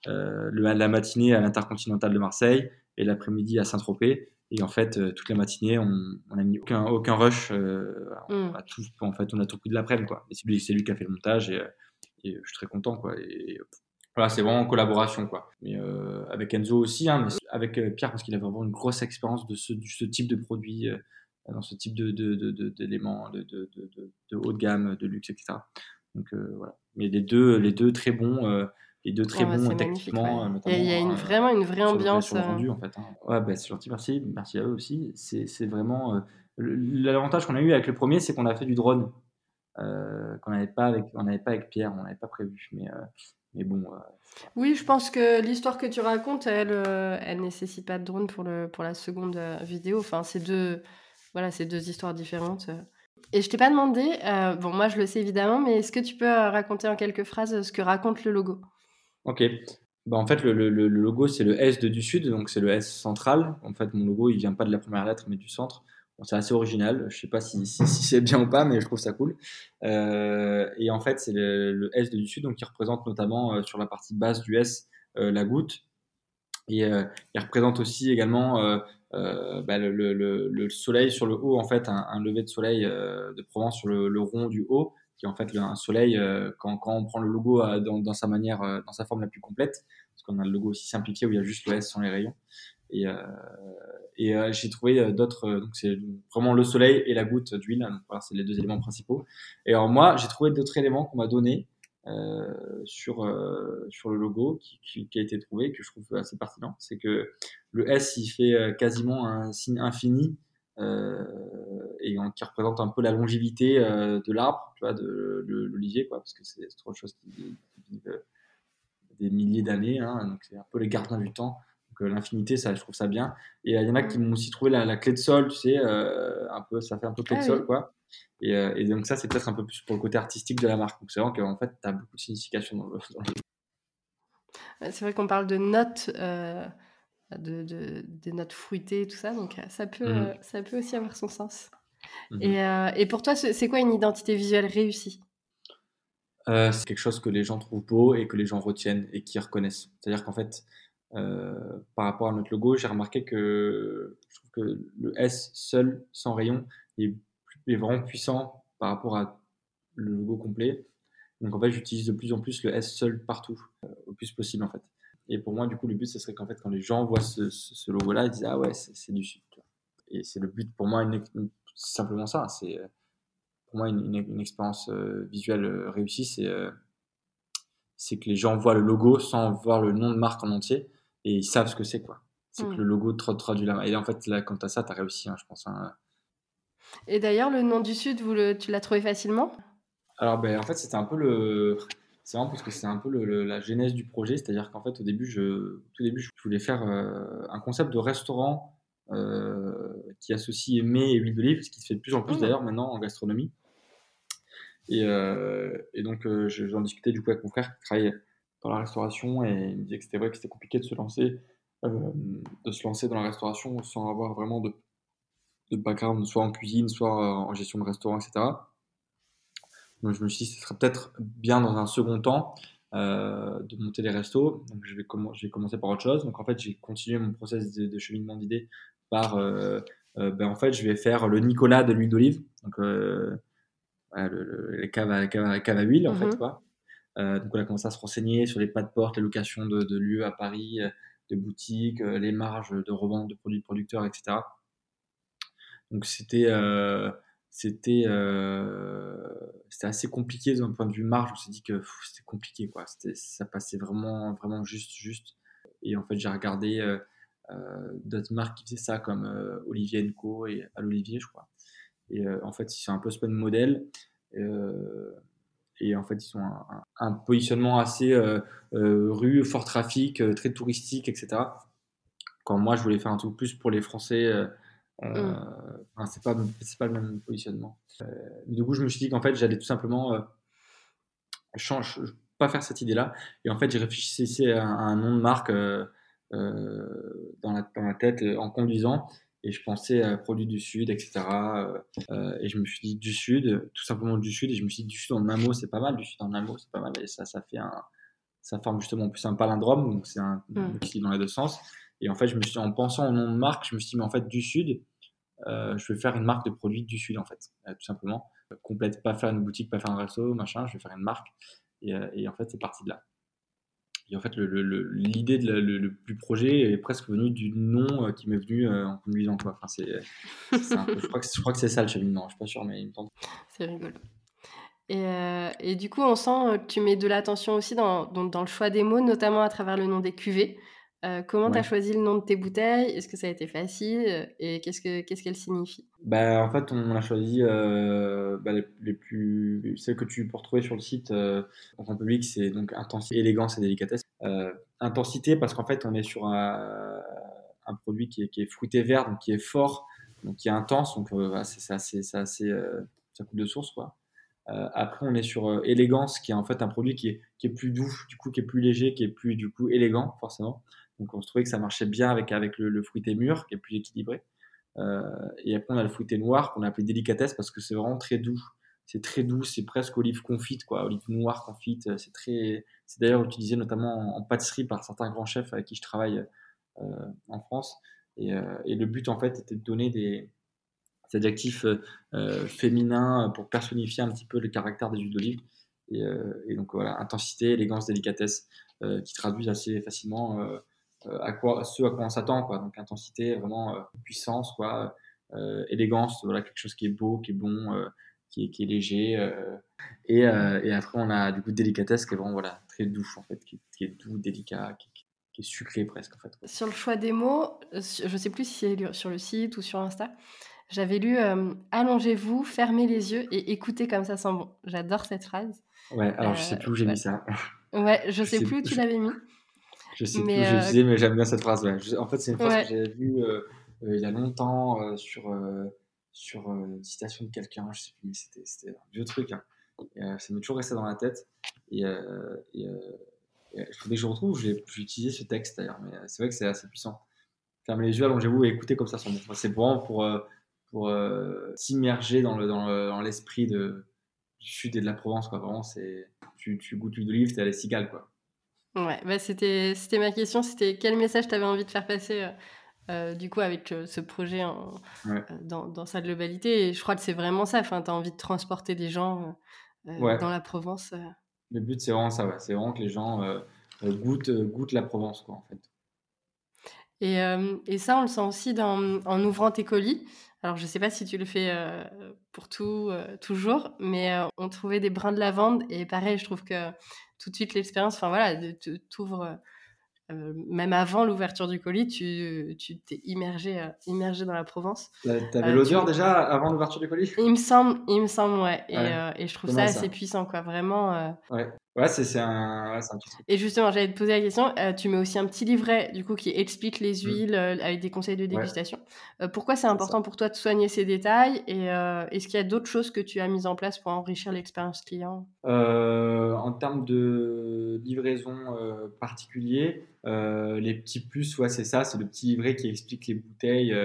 la matinée à l'Intercontinental de Marseille et l'après-midi à Saint-Tropez. Et en fait, euh, toute la matinée, on n'a mis aucun, aucun rush. Euh, on, mm. a tout, en fait, on a tout pris de l'après-midi. Quoi. Et c'est lui, lui, qui a fait le montage et, et, je suis très content. Quoi. Et, voilà, c'est vraiment en collaboration. Quoi. Mais, euh, avec Enzo aussi, hein, mais avec Pierre, parce qu'il a vraiment une grosse expérience de ce, de ce type de produit, dans ce type d'éléments de, de, de, de, de, haut de gamme, de luxe, etc. Donc voilà. Mais les deux, les deux très bons et de très bons techniquement. Il y a, une, vraiment une vraie ambiance. En fait, hein. Ouais, bah, c'est gentil, merci. Merci à eux aussi. C'est vraiment. Euh, l'avantage qu'on a eu avec le premier, c'est qu'on a fait du drone. Euh, qu'on n'avait pas, avec, on pas avec Pierre, on n'avait pas prévu. Mais, euh, mais bon. Oui, je pense que l'histoire que tu racontes, elle elle nécessite pas de drone pour, le, pour la seconde vidéo. Enfin, c'est deux, voilà, deux histoires différentes. Et je t'ai pas demandé, bon, moi je le sais évidemment, mais est-ce que tu peux raconter en quelques phrases ce que raconte le logo? Ok. Bah, en fait, le, le, logo, c'est le S de du Sud, donc c'est le S central. En fait, mon logo, il vient pas de la première lettre, mais du centre. c'est assez original. Je sais pas si, si, c'est bien ou pas, mais je trouve ça cool. Euh, et en fait, c'est le, S de du Sud, donc qui représente notamment euh, sur la partie basse du S euh, la goutte. Et il représente aussi également bah, le, le, soleil sur le haut, en fait, un, un lever de soleil de Provence sur le, rond du haut qui est en fait un soleil euh, quand, quand, on prend le logo euh, dans, dans, sa manière, euh, dans sa forme la plus complète, parce qu'on a le logo aussi simplifié où il y a juste le S sans les rayons. Et, et j'ai trouvé d'autres, donc c'est vraiment le soleil et la goutte d'huile, voilà, c'est les deux éléments principaux. Et alors moi, j'ai trouvé d'autres éléments qu'on m'a donnés euh, sur, sur le logo qui, qui, qui, a été trouvé, que je trouve assez pertinent. C'est que le S, il fait quasiment un signe infini euh, et qui représente un peu la longévité euh, de l'arbre, tu vois, de, l'olivier, quoi, parce que c'est autre chose qui, vit euh, des milliers d'années, hein, donc c'est un peu les gardiens du temps. Donc l'infinité, ça, je trouve ça bien. Et il y en a qui m'ont aussi trouvé la, clé de sol, tu sais, un peu, ça fait un peu clé de ah sol, quoi. Et, et, donc ça, c'est peut-être un peu plus pour le côté artistique de la marque. Donc c'est vrai qu'en fait, tu as beaucoup de signification dans le. C'est vrai qu'on parle de notes de, de, des notes fruitées et tout ça. Donc, euh, ça peut, mmh. euh, ça peut aussi avoir son sens. Mmh. Et, euh, et, pour toi, c'est quoi une identité visuelle réussie? C'est quelque chose que les gens trouvent beau et que les gens retiennent et qui reconnaissent. C'est-à-dire qu'en fait, par rapport à notre logo, j'ai remarqué que je trouve que le S seul, sans rayon, est, est vraiment puissant par rapport à le logo complet. Donc en fait, j'utilise de plus en plus le S seul partout, au plus possible en fait. Et pour moi, du coup, le but, ce serait qu'en fait, quand les gens voient ce, logo-là, ils disent Ah ouais, c'est du Sud. Et c'est le but pour moi, simplement ça. C'est pour moi une, expérience euh, visuelle euh, réussie, c'est euh, c'est que les gens voient le logo sans voir le nom de marque en entier et ils savent ce que c'est. quoi. C'est que mm. le logo traduit la Et en fait, là, quand as ça, tu as réussi, hein, je pense. Hein. Et d'ailleurs, le nom du Sud, vous le, tu l'as trouvé facilement? Alors, ben, en fait, c'était un peu le c'est vraiment parce que c'est un peu la genèse du projet, c'est-à-dire qu'en fait au début, je, tout début, je voulais faire euh, un concept de restaurant euh, qui associe mets et huile d'olive, ce qui se fait de plus en plus mmh. d'ailleurs maintenant en gastronomie. Et, euh, et donc j'en discutais du coup avec mon frère qui travaille dans la restauration et il me disait que c'était vrai que c'était compliqué de se lancer, de se lancer dans la restauration sans avoir vraiment de, de background, soit en cuisine, soit en gestion de restaurant, etc. Donc je me suis dit, ce serait peut-être bien dans un second temps euh, de monter les restos. Donc je vais, je vais commencer par autre chose. Donc en fait, j'ai continué mon process de, cheminement d'idées par, euh, euh, ben en fait, je vais faire le Nicolas de l'huile d'olive. Donc le, les caves à, cave à, huile, en fait, mm-hmm. quoi. donc on a commencé à se renseigner sur les pas de porte, les locations de, de lieux à Paris, de boutiques, les marges de revente de produits de producteurs, etc. Donc c'était c'était c'était assez compliqué d'un point de vue marge. Me suis dit que c'était compliqué, quoi. Ça passait vraiment, vraiment juste, juste. Et en fait, j'ai regardé d'autres marques qui faisaient ça, comme Olivier Co et à l'Olivier, je crois. Et en fait, c'est un peu ce modèle. et en fait, ils ont un, un positionnement assez rue, fort trafic, très touristique, etc. Quand moi, je voulais faire un truc plus pour les Français euh, mm. c'est pas, c'est pas le même positionnement. Euh, mais du coup, je me suis dit qu'en fait, j'allais tout simplement euh, change, pas faire cette idée-là. Et en fait, j'ai réfléchi à, un nom de marque dans, la, dans la tête en conduisant et je pensais à produits du Sud, etc. et je me suis dit du Sud, tout simplement du Sud, et je me suis dit du Sud en un mot, c'est pas mal, du Sud en un mot, c'est pas mal, et ça, ça fait un, ça forme justement plus un palindrome, donc c'est un mm. qui dans les deux sens. Et en fait, je me suis, en pensant au nom de marque, je me suis dit, mais en fait, du Sud, euh, je vais faire une marque de produits du Sud, en fait, euh, tout simplement. Complète, pas faire une boutique, pas faire un resto, machin, je vais faire une marque. Et, euh, en fait, c'est parti de là. Et en fait, l'idée, le, le, plus projet est presque venue du nom qui m'est venu en conduisant. Quoi. Enfin, c'est, je, crois que, c'est ça le cheminement, je suis pas sûr, mais il me tente. C'est rigolo. Et, et, du coup, on sent que tu mets de l'attention aussi dans, dans, dans, le choix des mots, notamment à travers le nom des cuvées. Euh, comment tu as choisi le nom de tes bouteilles? Est-ce que ça a été facile? Et qu'est-ce qu'elles ce signifient? Bah, En fait, on a choisi euh, bah, les, plus. Celles que tu peux retrouver sur le site euh, en public, c'est donc intensité, élégance et délicatesse. intensité, parce qu'en fait, on est sur un, produit qui est, qui est, fruité vert, donc qui est fort, donc qui est intense, donc c'est assez, assez ça coule de source. quoi. après, on est sur élégance, qui est en fait un produit qui est, qui est plus doux, du coup, qui est plus léger, qui est plus du coup élégant, forcément. Donc on se trouvait que ça marchait bien avec, avec le, fruité mûr, qui est plus équilibré. Euh, et après, on a le fruité noir qu'on a appelé délicatesse parce que c'est vraiment très doux. C'est très doux, c'est presque olive confite, quoi, olive noire confite. C'est très, c'est d'ailleurs utilisé notamment en, pâtisserie par certains grands chefs avec qui je travaille euh, en France. Et, euh, le but, en fait, était de donner des, adjectifs féminins pour personnifier un petit peu le caractère des huiles d'olive. Et, donc voilà, intensité, élégance, délicatesse, qui traduisent assez facilement euh, à quoi, ce à quoi on s'attend, quoi. Donc intensité, vraiment euh, puissance, quoi, euh, élégance, voilà, quelque chose qui est beau, qui est bon, qui est, qui, est, léger. Et, et, après, on a du coup délicatesse qui est vraiment voilà, très doux, en fait, qui, est doux, délicat, qui, est sucré presque, en fait. Sur le choix des mots, je sais plus si c'est sur le site ou sur Insta, j'avais lu Allongez-vous, fermez les yeux et écoutez comme ça sent bon. J'adore cette phrase. Ouais, alors je sais plus où j'ai mis ça. Ouais, je, sais, sais plus où tu l'avais mis. Je sais plus où je euh, disais, mais j'aime bien cette phrase. En fait, c'est une phrase que j'avais vue euh, euh, il y a longtemps sur, sur une citation de quelqu'un, je sais plus, mais c'était un vieux truc. Hein. ça m'est toujours resté dans la tête. Et, et, que je retrouve, j'ai utilisé ce texte d'ailleurs, mais c'est vrai que c'est assez puissant. Fermez les yeux, allongez-vous et écoutez comme ça. C'est vraiment pour, pour s'immerger dans l'esprit le, dans de, du sud et de la Provence. Quoi. Vraiment, tu, tu goûtes l'huile d'olive, t'es à la cigale. Quoi. Ouais, bah c'était, c'était ma question, c'était quel message tu avais envie de faire passer euh, euh, du coup avec euh, ce projet dans, dans, sa globalité? Et je crois que c'est vraiment ça, enfin, tu as envie de transporter des gens dans la Provence. Le but, c'est vraiment ça, c'est vraiment que les gens goûtent, goûtent la Provence, quoi, en fait. Et, et, ça, on le sent aussi dans, en ouvrant tes colis. Alors, je ne sais pas si tu le fais pour tout, toujours, mais on trouvait des brins de lavande. Et pareil, je trouve que tout de suite l'expérience, enfin voilà, t'ouvres, euh, même avant l'ouverture du colis, tu, tu t'es immergé, euh, immergé dans la Provence. T'avais euh, l'odeur déjà avant l'ouverture du colis? Il me semble, il me semble, ouais. Et, et je trouve ça assez puissant, quoi, vraiment. Ouais. Ouais, c'est un, ouais, un petit truc. Et justement, j'allais te poser la question, euh, tu mets aussi un petit livret du coup qui explique les mmh. huiles euh, avec des conseils de dégustation. Euh, pourquoi c'est important pour toi de soigner ces détails et est-ce qu'il y a d'autres choses que tu as mises en place pour enrichir l'expérience client? En termes de livraison particulier, les petits plus, ouais, c'est ça, c'est le petit livret qui explique les bouteilles,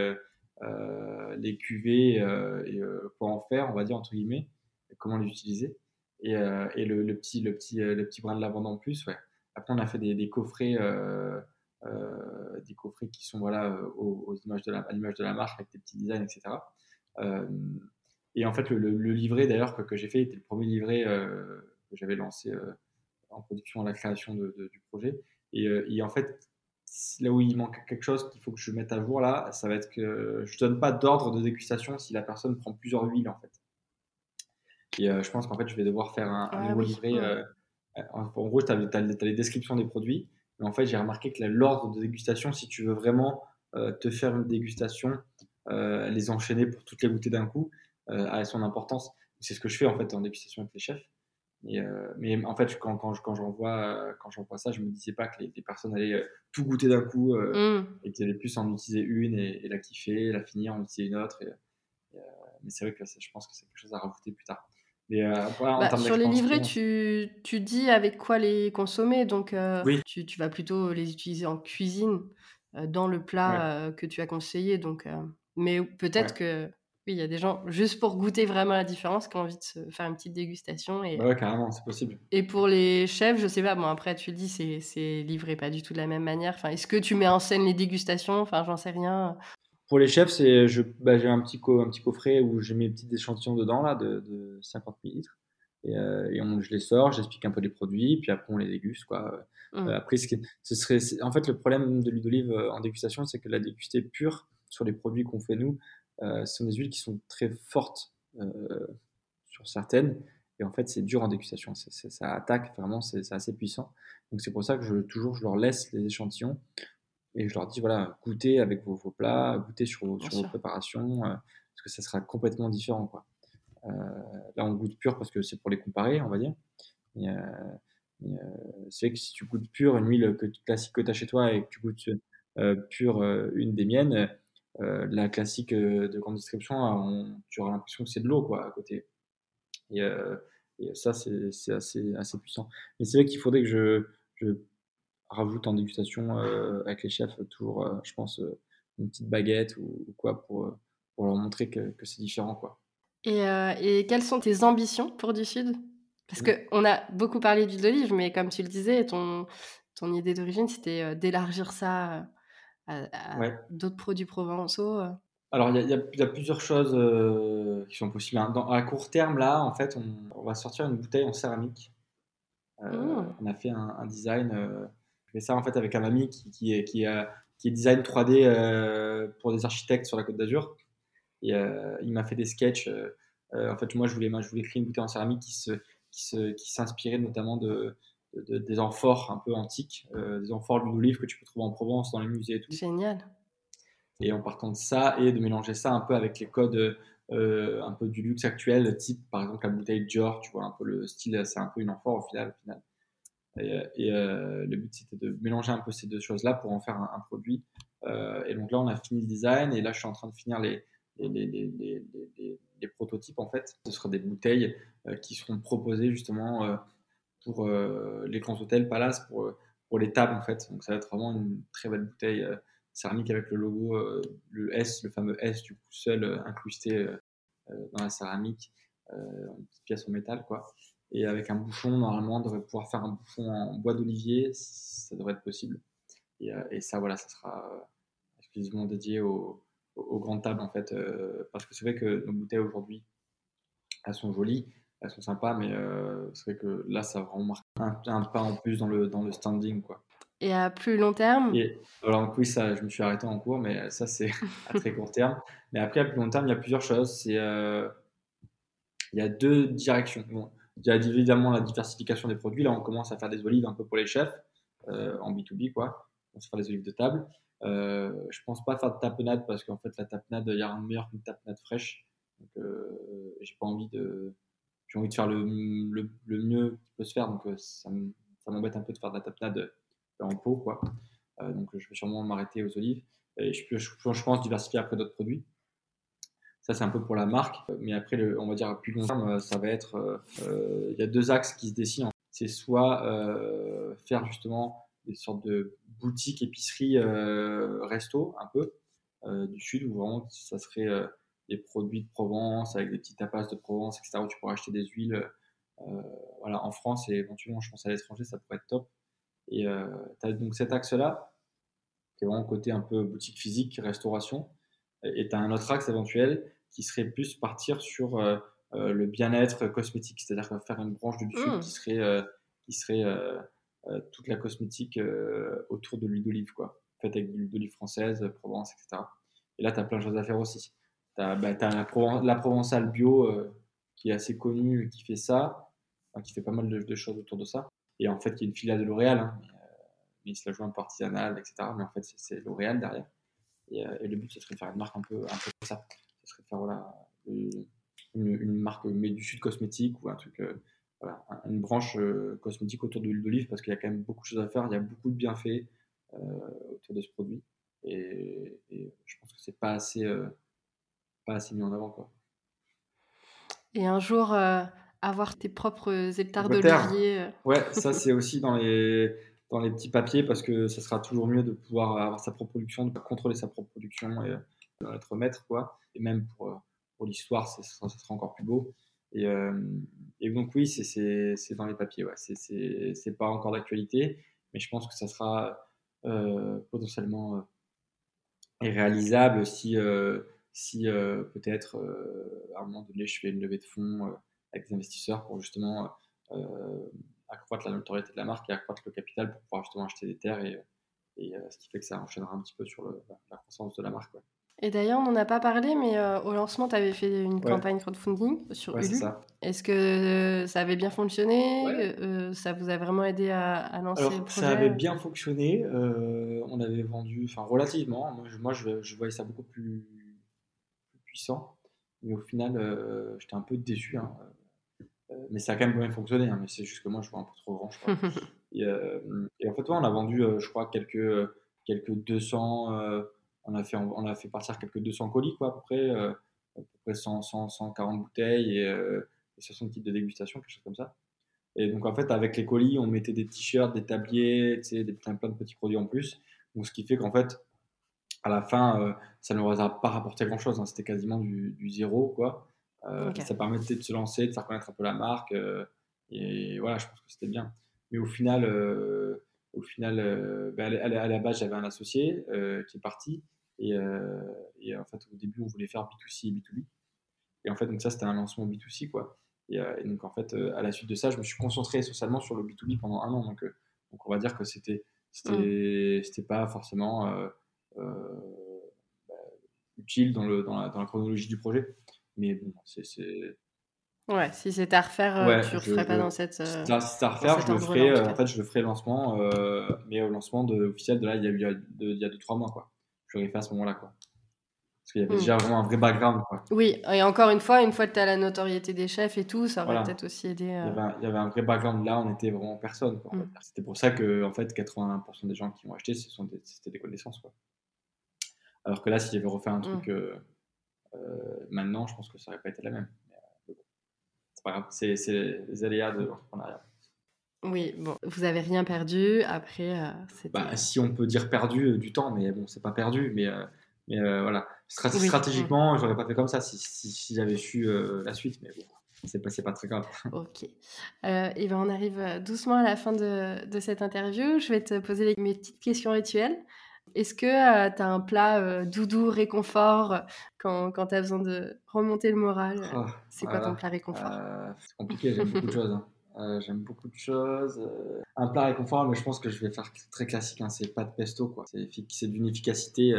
les cuvées et quoi en faire, on va dire entre guillemets, et comment les utiliser et, euh, le, petit, le, petit, euh, le petit brin de lavande en plus. Après, on a fait des, coffrets, euh, des coffrets qui sont voilà, aux, images de à l'image de la marque avec des petits designs, etc. et en fait, le, livret d'ailleurs que, j'ai fait était le premier livret que j'avais lancé en production à la création du projet. Et, et, en fait, là où il manque quelque chose qu'il faut que je mette à jour là, ça va être que je donne pas d'ordre de dégustation si la personne prend plusieurs huiles en fait. Et je pense qu'en fait, je vais devoir faire un, Ah nouveau oui, livret. ouais. en en gros, tu as, les descriptions des produits. Mais en fait, j'ai remarqué que l'ordre de dégustation, si tu veux vraiment euh, te faire une dégustation, euh, les enchaîner pour toutes les goûter d'un coup, euh, a son importance. C'est ce que je fais en fait en dégustation avec les chefs. Et, euh, mais en fait, quand, quand, quand j'envoie euh, quand ça, je me disais pas que les, les personnes allaient euh, tout goûter d'un coup euh, Mm. et qu'ils allaient plus en utiliser une et, et la kiffer, la finir, en utiliser une autre. Et, et, euh, mais c'est vrai que ça- je pense que c'est quelque chose à rajouter plus tard. Euh, en Bah, sur les livrets, tu, tu dis avec quoi les consommer, donc euh, Oui, tu, tu vas plutôt les utiliser en cuisine, euh, dans le plat que tu as conseillé. Donc, mais peut-être ouais. que oui, il y a des gens, juste pour goûter vraiment la différence, qui ont envie de se faire une petite dégustation. Et, Bah ouais, carrément, c'est possible. et pour les chefs, je sais pas, bon après tu le dis, c'est, c'est livré pas du tout de la même manière. Enfin, est-ce que tu mets en scène les dégustations? Enfin, j'en sais rien. Pour les chefs, c'est, je, bah, j'ai un petit, co- un petit coffret où j'ai mes petits échantillons dedans, là, de, de 50 millilitres. Et, euh, et on- je les sors, j'explique un peu les produits, puis après on les déguste, quoi. Mm. Euh, après, ce, qui- ce serait, en fait, le problème de l'huile d'olive euh, en dégustation, c'est que la dégustée pure sur les produits qu'on fait nous, euh, ce sont des huiles qui sont très fortes sur certaines. Et en fait, c'est dur en dégustation. C'est- c'est- ça attaque vraiment, c'est c'est assez puissant. Donc c'est pour ça que je, toujours, je leur laisse les échantillons et je leur dis voilà, goûtez avec vos, vos plats, goûtez sur, vos- sur préparations, euh, parce que ça sera complètement différent. Quoi. Euh, là, on goûte pur parce que c'est pour les comparer, on va dire. Mais, euh, mais, c'est vrai que si tu goûtes pur une huile que, classique que tu as chez toi et que tu goûtes pur une des miennes, la classique de grande description, on- tu auras l'impression que c'est de l'eau quoi, à côté. Et, et ça, c'est c'est assez, assez puissant. Mais c'est vrai qu'il faudrait que je, je rajoute en dégustation euh, avec les chefs toujours, euh, je pense, euh, une petite baguette ou, ou quoi pour, pour leur montrer que, que c'est différent. Quoi. Et, et quelles sont tes ambitions pour du Sud? Parce Mm. qu'on a beaucoup parlé d'huile d'olive, mais comme tu le disais, ton, ton idée d'origine, c'était d'élargir ça à, à Ouais. d'autres produits provençaux. Alors, il y a, y y plusieurs choses euh, qui sont possibles. hein. Dans- à court terme, là, en fait, on, on va sortir une bouteille en céramique. Euh, Mm. On a fait un, un design. euh, fais ça en fait avec un ami qui, qui est, qui, est, qui est design 3D euh, pour des architectes sur la Côte d'Azur. Et euh, il m'a fait des sketchs. euh, en fait, moi, je voulais, je voulais créer une bouteille en céramique qui se, qui se, qui s'inspirait notamment de, de- de- des amphores un peu antiques, euh, des amphores d'olive que tu peux trouver en Provence, dans les musées et tout. Génial. Et en partant de ça et de mélanger ça un peu avec les codes euh, un peu du luxe actuel, type par exemple la bouteille Dior, tu vois, un peu le style, c'est un peu une amphore au final. Au final. Et, euh, et, euh, le but c'était de mélanger un peu ces deux choses-là pour en faire un, un produit. Euh, et donc là, on a fini le design et là, je suis en train de finir les, les, les, les, les, prototypes en fait. Ce sera des bouteilles euh, qui seront proposées justement euh, pour euh, les grands hôtels, palaces, pour, pour les tables en fait. Donc ça va être vraiment une très belle bouteille céramique avec le logo, le S, le fameux S du coup seul incrusté dans la céramique, une petite pièce en métal quoi. Et avec un bouchon, normalement, on devrait pouvoir faire un bouchon en bois d'olivier, ça devrait être possible. Et, euh, et ça, voilà, ça sera euh, exclusivement dédié aux, grandes tables en fait, euh, parce que c'est vrai que nos bouteilles aujourd'hui, elles sont jolies, elles sont sympas, mais euh, c'est vrai que là, ça va vraiment marquer un, un pas en plus dans le, dans le standing, quoi. Et à plus long terme, Et alors, oui, ça, je me suis arrêté en cours, mais ça, c'est à très court terme. Mais après, à plus long terme, il y a plusieurs choses. C'est, euh, il y a deux directions. Bon, il y a évidemment la diversification des produits. Là, on commence à faire des olives un peu pour les chefs, euh, en B2B, quoi. On se faire des olives de table. Euh, je pense pas faire de tapenade parce qu'en fait, la tapenade, il y a rien meilleur qu'une tapenade fraîche. Donc, euh, j'ai pas envie de. J'ai envie de faire le, le, mieux qui peut se faire. Donc, euh, ça m'embête un peu de faire de la tapenade en pot, quoi. Donc, je vais sûrement m'arrêter aux olives. Et je, je pense diversifier après d'autres produits. Ça, c'est un peu pour la marque. Mais après, le, on va dire à plus long terme, ça va être. euh, euh, Il y a deux axes qui se dessinent. C'est soit euh, faire justement des sortes de boutiques, épiceries, resto, un peu, du sud, où vraiment ça serait des produits de Provence, avec des petits tapas de Provence, etc., où tu pourrais acheter des huiles. voilà, en France et éventuellement, je pense à l'étranger, ça pourrait être top. Et euh, donc cet axe-là, qui est vraiment côté un peu boutique physique, restauration. Et tu as un autre axe éventuel qui serait plus partir sur euh, euh, le bien-être cosmétique, c'est-à-dire faire une branche du sud Mm. qui serait, euh, qui serait euh, euh, toute la cosmétique euh, autour de l'huile d'olive, quoi. Faite avec de l'huile d'olive française, Provence, etc. Et là, tu as plein de choses à faire aussi. Tu as, la, Proven- la provençale bio, euh, qui est assez connu, qui fait ça, qui fait pas mal de, choses autour de ça. Et en fait, qui est une filiale de L'Oréal, hein, mais, il se la joue peu artisanal, etc. Mais en fait, c'est L'Oréal derrière. Et, le but, ce serait de faire une marque un peu, un peu comme ça. Ce serait de faire voilà, une, une marque mais du sud cosmétique ou un truc voilà, une branche euh, cosmétique autour de l'huile d'olive parce qu'il y a quand même beaucoup de choses à faire, il y a beaucoup de bienfaits euh, autour de ce produit. Et, je pense que c'est pas assez, euh, pas assez mis en avant. Quoi. Et un jour, avoir tes propres hectares d'olivier. Ouais, ça c'est aussi dans les, dans les petits papiers parce que ça sera toujours mieux de pouvoir avoir sa propre production, de contrôler sa propre production et de être maître. Quoi. Et même pour, pour l'histoire, ça, sera encore plus beau. Et, et donc oui, c'est dans les papiers. C'est pas encore d'actualité, mais je pense que ça sera euh, potentiellement euh, réalisable si, euh, si peut-être à un moment donné je fais une levée de fonds avec des investisseurs pour justement accroître la notoriété de la marque et accroître le capital pour pouvoir justement acheter des terres et, et ce qui fait que ça enchaînera un petit peu sur le, la croissance de la marque. Et d'ailleurs, on n'en a pas parlé, mais euh, au lancement, tu avais fait une campagne crowdfunding sur ouais, Ulu. Est-ce que ça avait bien fonctionné? Euh, Ça vous a vraiment aidé à, lancer le projet Ça avait bien fonctionné. Euh, on avait vendu, enfin relativement. Moi, je, voyais ça beaucoup plus, puissant. Mais au final, j'étais un peu déçu. Hein. Mais ça a quand même bien fonctionné. Hein. mais c'est juste que moi, je vois un peu trop grand. et, et, en fait, on a vendu, je crois, quelques, quelques 200 on a fait, on a fait partir quelques 200 colis, quoi, à peu près, euh, à peu près 100, 140 bouteilles et, 60 euh, kits de dégustation, quelque chose comme ça. Et donc, en fait, avec les colis, on mettait des t-shirts, des tabliers, des, plein, plein de petits produits en plus. Donc, ce qui fait qu'en fait, à la fin, euh, ça ne nous a pas rapporté grand-chose. Hein. C'était quasiment du, zéro, quoi. Ça permettait de se lancer, de faire connaître un peu la marque. et voilà, je pense que c'était bien. Mais au final, au final, euh, ben, à, la base, j'avais un associé euh, qui est parti. Et, euh, et, en fait, au début, on voulait faire B2C et B2B. Et en fait, donc ça, c'était un lancement B2C, quoi. Et, donc, en fait, à la suite de ça, je me suis concentré essentiellement sur le B2B pendant un an. Donc, donc on va dire que c'était c'était mm. c'était pas forcément bah, utile dans, le, dans, la, dans la chronologie du projet. Mais bon, c'est Ouais, si c'était à refaire, euh, tu ne referais pas dans cette. Euh, si c'était à refaire, je le ferais. Euh, en, fait, je le ferais lancement, mais au lancement de, officiel de là, il y a eu il y a 2-3 mois, quoi. Je l'aurais fait à ce moment-là, quoi. Parce qu'il y avait hmm. déjà vraiment un vrai background, quoi. Oui, et encore une fois, une fois que tu as la notoriété des chefs et tout, ça aurait peut-être aussi aidé. Il, y avait un, il, y avait un, vrai background là, on était vraiment personne, quoi. Hmm. C'était pour ça que, en fait, 80% des gens qui ont acheté, c'était des connaissances, quoi. Alors que là, si j'avais refait un hmm. truc maintenant, je pense que ça n'aurait pas été la même c'est les aléas de l'entrepreneuriat. Oui, bon, vous avez rien perdu. Après, euh, bah, si on peut dire perdu euh, du temps, mais bon, c'est pas perdu. Mais, euh, mais voilà, stratégiquement, j'aurais pas fait comme ça si, si, j'avais su la suite. Mais bon, c'est pas, pas très grave. Ok. et ben on arrive doucement à la fin de, de, cette interview. Je vais te poser mes petites questions rituelles. Est-ce que tu as un plat doudou, réconfort, quand, quand tu as besoin de remonter le moral oh, C'est quoi ton plat réconfort? C'est compliqué, j'aime beaucoup de choses. Hein. j'aime beaucoup de choses. un plat réconfort, mais je pense que je vais faire très classique, hein, c'est pas de pesto. quoi. C'est d'une efficacité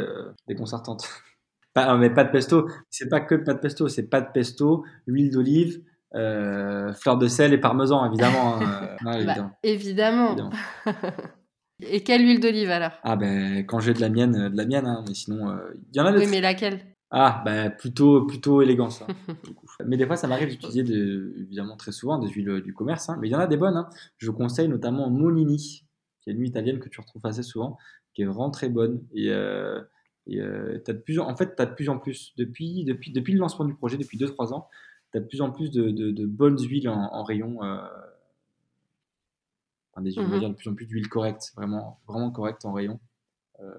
déconcertante. pas, mais pas de pesto, c'est pas que pas de pesto, c'est pas de pesto, huile d'olive, fleur de sel et parmesan, évidemment. Hein, bah, évidemment. évidemment. Et quelle huile d'olive alors? Ah ben quand j'ai de la mienne, euh, de la mienne, hein, mais sinon euh, il y en a Oui, mais laquelle? Ah ben plutôt plutôt élégant ça. mais des fois ça m'arrive d'utiliser évidemment très souvent des huiles du commerce, hein, mais il y en a des bonnes. Hein. Je vous conseille notamment Monini, qui est une huile italienne que tu retrouves assez souvent, qui est vraiment très bonne et euh, et euh, as de plus en, fait, tu as de plus en plus, depuis, depuis, depuis le lancement du projet, depuis 2-3 ans, tu as de plus en plus de, de, bonnes huiles en, en rayon des huiles, mmh de plus en plus d'huile correcte, vraiment, vraiment correcte en rayon. Euh,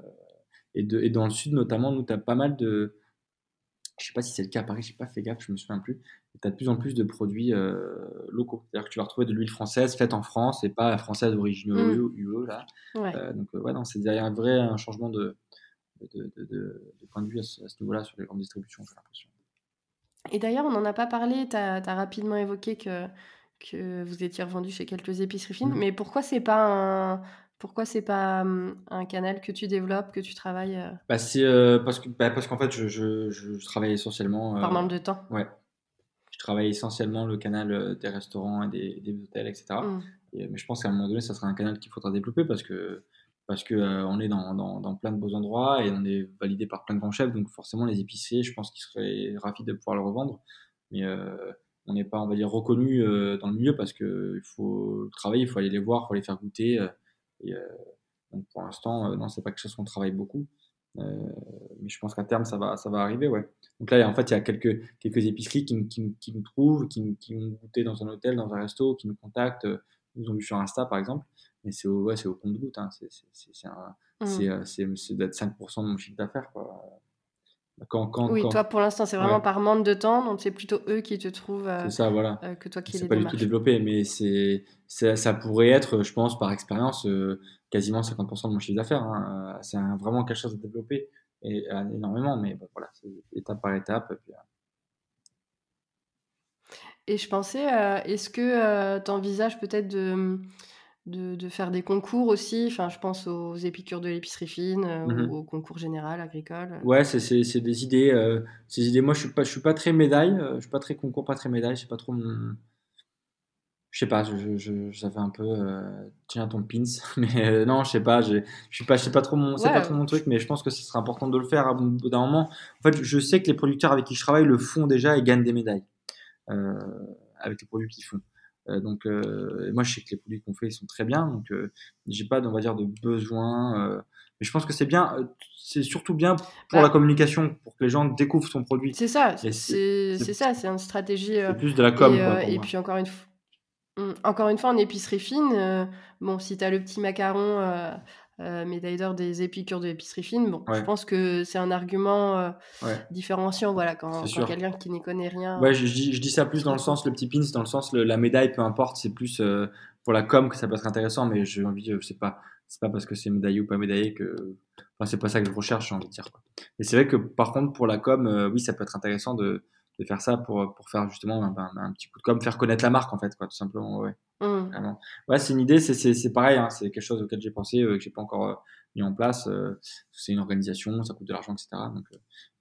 et, de, et dans le sud, notamment, nous, tu as pas mal de. Je sais pas si c'est le cas à Paris, je n'ai pas fait gaffe, je me souviens plus. Tu as de plus en plus de produits euh, locaux. C'est-à-dire que tu vas retrouver de l'huile française faite en France et pas française d'origine UE, mmh. là. Euh, donc, ouais, c'est derrière un vrai un changement de, de, de, point de vue à ce, niveau-là sur les grandes distributions, j'ai l'impression. Et d'ailleurs, on n'en a pas parlé, tu as, as, rapidement évoqué que que vous étiez revendu chez quelques épiceries fines. Mmh. Mais pourquoi c'est pas un pourquoi c'est pas mmh, un canal que tu développes, que tu travailles euh? bah, C'est euh, parce que bah, parce qu'en fait je, je, je, travaille essentiellement. Par manque de temps. Ouais. je travaille essentiellement le canal des restaurants et des, des hôtels, etc. Mmh. mais je pense qu'à un moment donné, ça sera un canal qu'il faudra développer parce que parce que on est dans, dans, dans, plein de beaux endroits et on est validé par plein de grands chefs, donc forcément les épiciers, je pense qu'ils seraient ravis de pouvoir le revendre. Mais on n'est pas, on va dire, reconnu dans le milieu parce qu'il faut travailler, il faut aller les voir, il faut les faire goûter. et, donc pour l'instant, non, c'est pas quelque chose qu'on travaille beaucoup. Euh, mais je pense qu'à terme, ça va, ça va arriver, ouais. Donc là, en fait, il y a quelques, quelques épiceries qui, qui, qui nous trouvent, qui, qui ont goûté dans un hôtel, dans un resto, qui nous contactent, euh, nous ont vu sur Insta, par exemple. Mais c'est au, ouais, au compte-goutte. Hein. C'est mmh. euh, d'être 5% de mon chiffre d'affaires, quoi. Quand, quand, oui, toi pour l'instant c'est vraiment par manque de temps, donc c'est plutôt eux qui te trouvent c'est ça, voilà. que toi qui les C'est pas du tout développé, mais c'est ça pourrait être, je pense, par expérience, quasiment 50% de mon chiffre d'affaires. Hein. Euh, c'est vraiment quelque chose à développer et, euh, énormément, mais voilà, c'est étape par étape. Et, euh. et je pensais, est-ce que tu envisages peut-être de, de, faire des concours aussi Enfin, je pense aux épicures de l'épicerie fine mmh ou au concours général agricole. Ouais, c'est des idées. ces idées. Moi, je suis pas, je suis pas très médaille. je suis pas très concours, pas très médaille. C'est pas trop mon je sais pas, je, je, j'avais un peu euh, tiens ton pins, mais euh, non, je sais pas, je suis pas, je sais pas trop mon, c'est pas trop mon truc, mais je pense que ce serait important de le faire à bout d'un moment. En fait, je sais que les producteurs avec qui je travaille le font déjà et gagnent des médailles euh, avec les produits qu'ils font. Euh, donc, moi, je sais que les produits qu'on fait, ils sont très bien, donc j'ai pas, on va dire, de besoin. mais je pense que c'est bien, c'est surtout bien pour la communication, pour que les gens découvrent ton produit. C'est ça, c'est, c'est, ça, c'est une stratégie. c'est plus de la com. Et, et puis encore une fois Mmh, encore une fois, en épicerie fine, euh, bon, si tu as le petit macaron, euh, euh, médaille d'or des épicures de l'épicerie fine, bon, je pense que c'est un argument différenciant, voilà, quand, quelqu'un qui n'y connaît rien. Ouais, je, dis, je dis ça plus dans le sens, le petit pins, dans le sens, la médaille, peu importe, c'est plus pour la com que ça peut être intéressant, mais j'ai envie, je sais pas, c'est pas parce que c'est médaillé ou pas médaillé que. Enfin, c'est pas ça que je recherche, j'ai envie de dire. Quoi. Et c'est vrai que par contre, pour la com, oui, ça peut être intéressant de de faire ça pour, pour faire justement un, petit coup de com, faire connaître la marque en fait, quoi, tout simplement. Ouais, mmh. ouais c'est une idée, c'est pareil, hein, c'est quelque chose auquel j'ai pensé, euh, que j'ai pas encore euh, mis en place. Euh, c'est une organisation, ça coûte de l'argent, etc. Donc,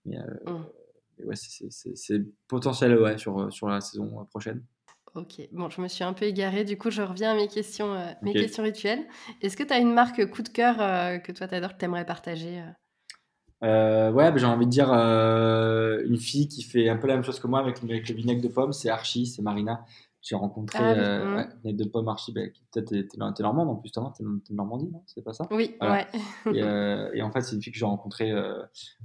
mais, mmh. ouais, c'est potentiel ouais, sur, sur la saison prochaine. Ok, bon, je me suis un peu égarée, du coup, je reviens à mes questions, mes questions rituelles. Est-ce que tu as une marque coup de cœur que toi, tu adores, que tu aimerais partager euh, ouais, bah, j'ai envie de dire euh, une fille qui fait un peu la même chose que moi avec, avec le vinaigre de pomme, c'est Archie, c'est Marina. J'ai rencontré ah, euh, ouais, vinaigre de pomme Archie, bah, peut-être t'es normande en plus, t'es de Normandie, non? C'est pas ça? Oui, ouais. et, euh, et, en fait, c'est une fille que j'ai rencontrée euh,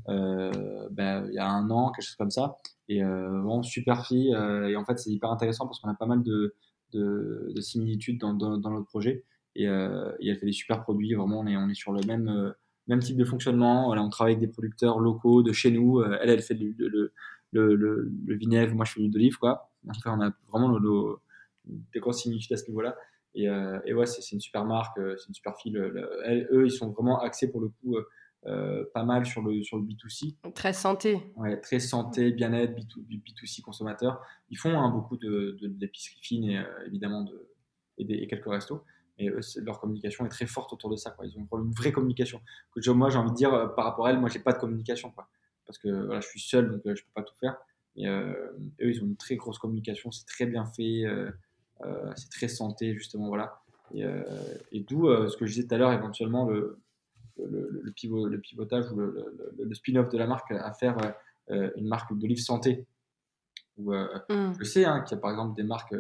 euh, bah, il y a un an, quelque chose comme ça. Et vraiment super fille. et en fait, c'est hyper intéressant parce qu'on a pas mal de, de, de similitudes dans, dans, dans, notre projet. Et, et, elle fait des super produits. Vraiment, on est, on est sur le même même type de fonctionnement. Voilà, on travaille avec des producteurs locaux de chez nous. Euh, elle, elle fait le, le, le, le, vinaigre, moi je fais l'huile d'olive, quoi. Enfin, on a vraiment nos, des grosses similitudes à ce niveau-là. Et, euh, et, ouais, c'est une super marque, euh, c'est une super fille. Elle, eux, ils sont vraiment axés pour le coup euh, pas mal sur le, sur le B2C. Très santé. Ouais, très santé, bien-être, B2, c consommateur. Ils font hein, beaucoup de, d'épicerie fine et évidemment de, et, des, et quelques restos et leur communication est très forte autour de ça. Quoi. Ils ont une vraie communication. Que moi, j'ai envie de dire, euh, par rapport à elle, moi, j'ai pas de communication. Quoi. Parce que voilà, je suis seul, donc euh, je peux pas tout faire. Et euh, eux, ils ont une très grosse communication, c'est très bien fait, c'est très santé, justement. Voilà. Et, et d'où ce que je disais tout à l'heure, éventuellement, le, le, le, pivot, le pivotage ou le, spin-off de la marque à faire une marque d'olive santé. Où, mmh. Je sais hein, qu'il y a par exemple des marques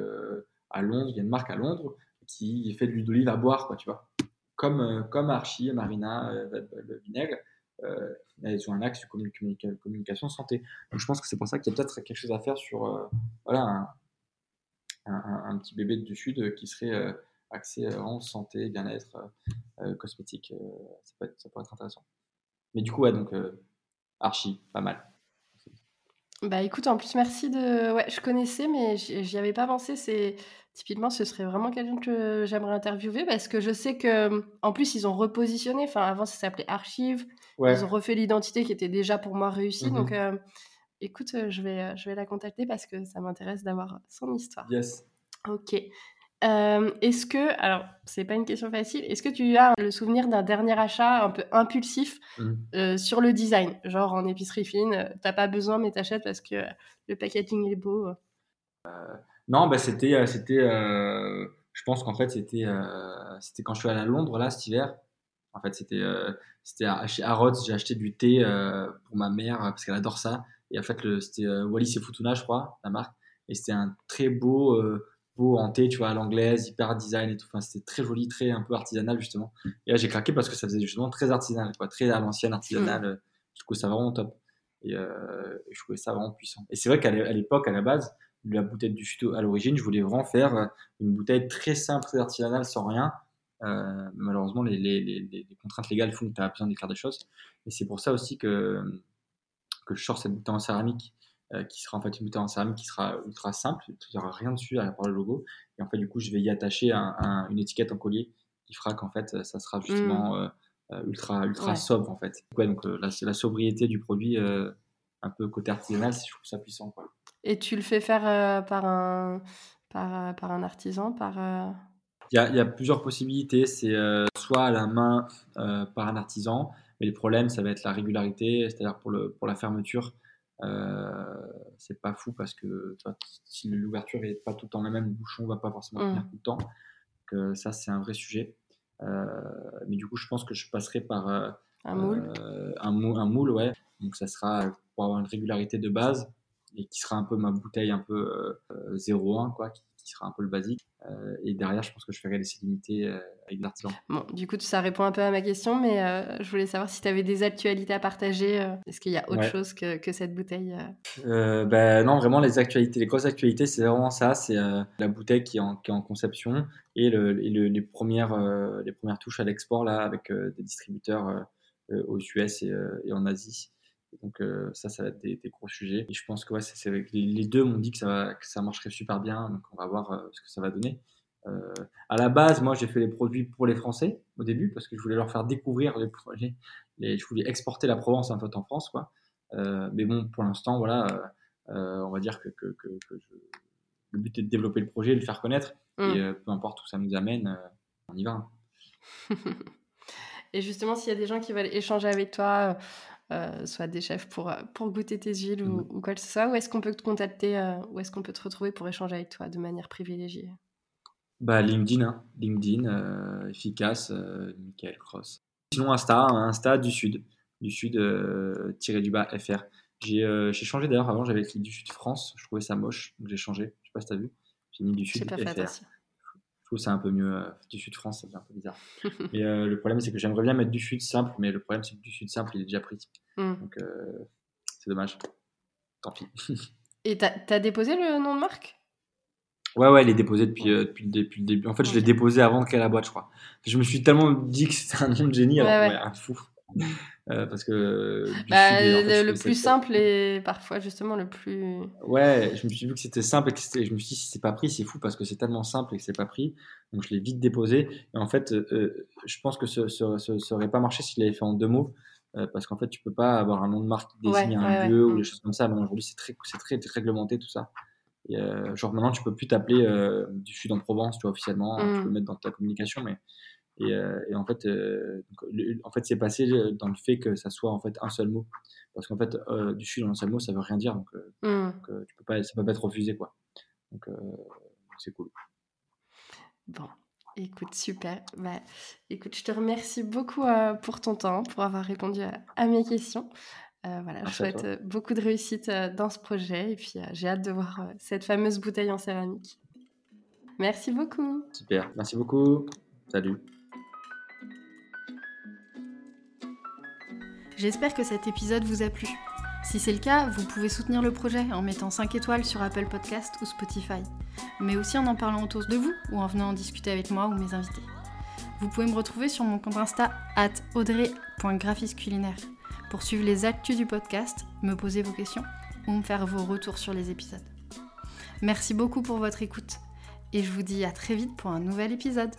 à Londres, il y a une marque à Londres qui fait de l'huile d'olive à boire, quoi, tu vois. Comme, euh, comme Archie, Marina, euh, le vinaigre, euh, ils ont un axe de communication santé. Donc je pense que c'est pour ça qu'il y a peut-être quelque chose à faire sur voilà, un, petit bébé du Sud qui serait axé en santé, bien-être, cosmétique. ça pourrait être intéressant. Mais du coup, ouais, donc Archie, pas mal. Bah écoute, en plus, merci de. Ouais, je connaissais, mais j'y avais pas pensé. C'est typiquement, ce serait vraiment quelqu'un que j'aimerais interviewer parce que je sais que, en plus, ils ont repositionné. Enfin, avant, ça s'appelait Archive. Ils ont refait l'identité qui était déjà pour moi réussie. Donc, mmh euh, écoute, je vais, je vais la contacter parce que ça m'intéresse d'avoir son histoire. Yes. Ok. Euh, est-ce que, alors c'est pas une question facile, est-ce que tu as le souvenir d'un dernier achat un peu impulsif mmh. euh, sur le design? Genre en épicerie fine, t'as pas besoin mais t'achètes parce que le packaging est beau non, bah, c'était, c'était, je pense qu'en fait c'était, c'était quand je suis allé à Londres là cet hiver. En fait, c'était, c'était chez Harrods, j'ai acheté du thé pour ma mère parce qu'elle adore ça. Et en fait, c'était Wallis et Futuna, je crois, la marque. Et c'était un très beau, en thé, tu vois, à l'anglaise, hyper design et tout. Enfin, c'était très joli, très un peu artisanal justement. Et là, j'ai craqué parce que ça faisait justement très artisanal, quoi, très à l'ancienne artisanal. Mm. Je trouvais ça vraiment top. Et, euh, je trouvais ça vraiment puissant. Et c'est vrai qu'à l'époque, à la base, la bouteille du chute à l'origine, je voulais vraiment faire euh, une bouteille très simple, très artisanale, sans rien. Euh, malheureusement, les, les, les, contraintes légales font que tu as besoin d'écrire des choses. Et c'est pour ça aussi que, que je sors cette bouteille en céramique, euh, qui sera en fait une bouteille en céramique qui sera ultra simple. Il n'y aura rien dessus à part le logo. Et en fait, du coup, je vais y attacher un, une étiquette en collier qui fera qu'en fait, ça sera justement mmh. euh, ultra, ultra sobre en fait. Ouais, donc la sobriété du produit, un peu côté artisanal, je trouve ça puissant. Quoi. Et tu le fais faire euh, par, un, par, euh, par, un artisan par, euh il, y a, il y, a, plusieurs possibilités. C'est soit à la main par un artisan, mais le problème, ça va être la régularité, c'est-à-dire pour, le, pour la fermeture. C'est pas fou parce que si l'ouverture n'est pas tout le temps la même, le bouchon va pas forcément tenir mmh. tout le temps. Donc, ça, c'est un vrai sujet. mais du coup, je pense que je passerai par un moule. un, moule, un moule, ouais. Donc, ça sera pour avoir une régularité de base et qui sera un peu ma bouteille un peu 0,1 euh, quoi, qui, sera un peu le basique. Euh, et derrière, je pense que je ferai laisser limiter euh, avec l'artisan. Bon, du coup, ça répond un peu à ma question, mais je voulais savoir si tu avais des actualités à partager. Est-ce qu'il y a autre chose que, que, cette bouteille ben, Non, vraiment, les actualités, les grosses actualités, c'est vraiment ça. C'est la bouteille qui est en, qui est en conception et, le, les, premières, les premières touches à l'export là avec des distributeurs aux US et, et en Asie. Donc euh, ça, ça va être des, gros sujets. Et je pense que ouais, les, deux m'ont dit que ça, va, que ça marcherait super bien. Donc on va voir euh, ce que ça va donner. Euh, à la base, moi, j'ai fait les produits pour les Français au début parce que je voulais leur faire découvrir les projets. Les, je voulais exporter la Provence un peu en France, quoi. mais bon, pour l'instant, voilà, on va dire que, que, que, le but est de développer le projet, de le faire connaître. Mmh. Et peu importe où ça nous amène, on y va. et justement, s'il y a des gens qui veulent échanger avec toi, euh, soit des chefs pour, euh, pour goûter tes huiles ou, mmh. quoi que ce soit Où est-ce qu'on peut te contacter euh, Où est-ce qu'on peut te retrouver pour échanger avec toi de manière privilégiée? Bah, LinkedIn, hein. LinkedIn, efficace, Michael Cross. Sinon, Insta, hein, Insta du Sud, du Sud, tiré du bas, FR. J'ai changé d'ailleurs, avant j'avais écrit du Sud France, je trouvais ça moche, donc j'ai changé, je sais pas si t'as vu. J'ai mis du Sud FR trouve c'est un peu mieux. Euh, du Sud France, c'est un peu bizarre. mais euh, le problème, c'est que j'aimerais bien mettre du Sud simple, mais le problème, c'est que du Sud simple, il est déjà pris. Hmm. Donc, euh, c'est dommage. Tant pis. Et t'as as déposé le nom de marque? Ouais, ouais, il est déposé depuis, depuis, depuis, le début. En fait, je l'ai déposé avant de créer la boîte, je crois. Je me suis tellement dit que c'était un nom de génie, alors ouais, un fou. Euh, parce que bah, le, plus simple et parfois justement le plus ouais je me suis vu que c'était simple et que je me suis dit si c'est pas pris c'est fou parce que c'est tellement simple et que c'est pas pris. Donc je l'ai vite déposé. Et en fait euh, je pense que ce, serait pas marché s'il avait fait en deux mots euh, parce qu'en fait tu peux pas avoir un nom de marque qui désigne un lieu ou des choses comme ça. Mais aujourd'hui c'est très c'est très, réglementé tout ça. Et, genre maintenant tu peux plus t'appeler du sud en Provence tu vois officiellement. Tu peux mmh. le mettre dans ta communication mais euh, et, en fait, euh, en fait, c'est passé euh, dans le fait que ça soit en fait un seul mot, parce qu'en fait, du sud en un seul mot, ça veut rien dire, donc, mmh. tu peux pas, ça peut pas être refusé, quoi. Donc, c'est cool. Bon, Écoute, super. Bah, écoute, je te remercie beaucoup pour ton temps, pour avoir répondu à, mes questions. voilà, je souhaite beaucoup de réussite dans ce projet et puis j'ai hâte de voir cette fameuse bouteille en céramique. Merci beaucoup. Super, merci beaucoup. Salut. J'espère que cet épisode vous a plu. Si c'est le cas, vous pouvez soutenir le projet en mettant 5 étoiles sur Apple Podcast ou Spotify, mais aussi en en parlant autour de vous ou en venant en discuter avec moi ou mes invités. Vous pouvez me retrouver sur mon compte Insta at audrey.graphisculinaire pour suivre les actus du podcast, me poser vos questions ou me faire vos retours sur les épisodes. Merci beaucoup pour votre écoute et je vous dis à très vite pour un nouvel épisode.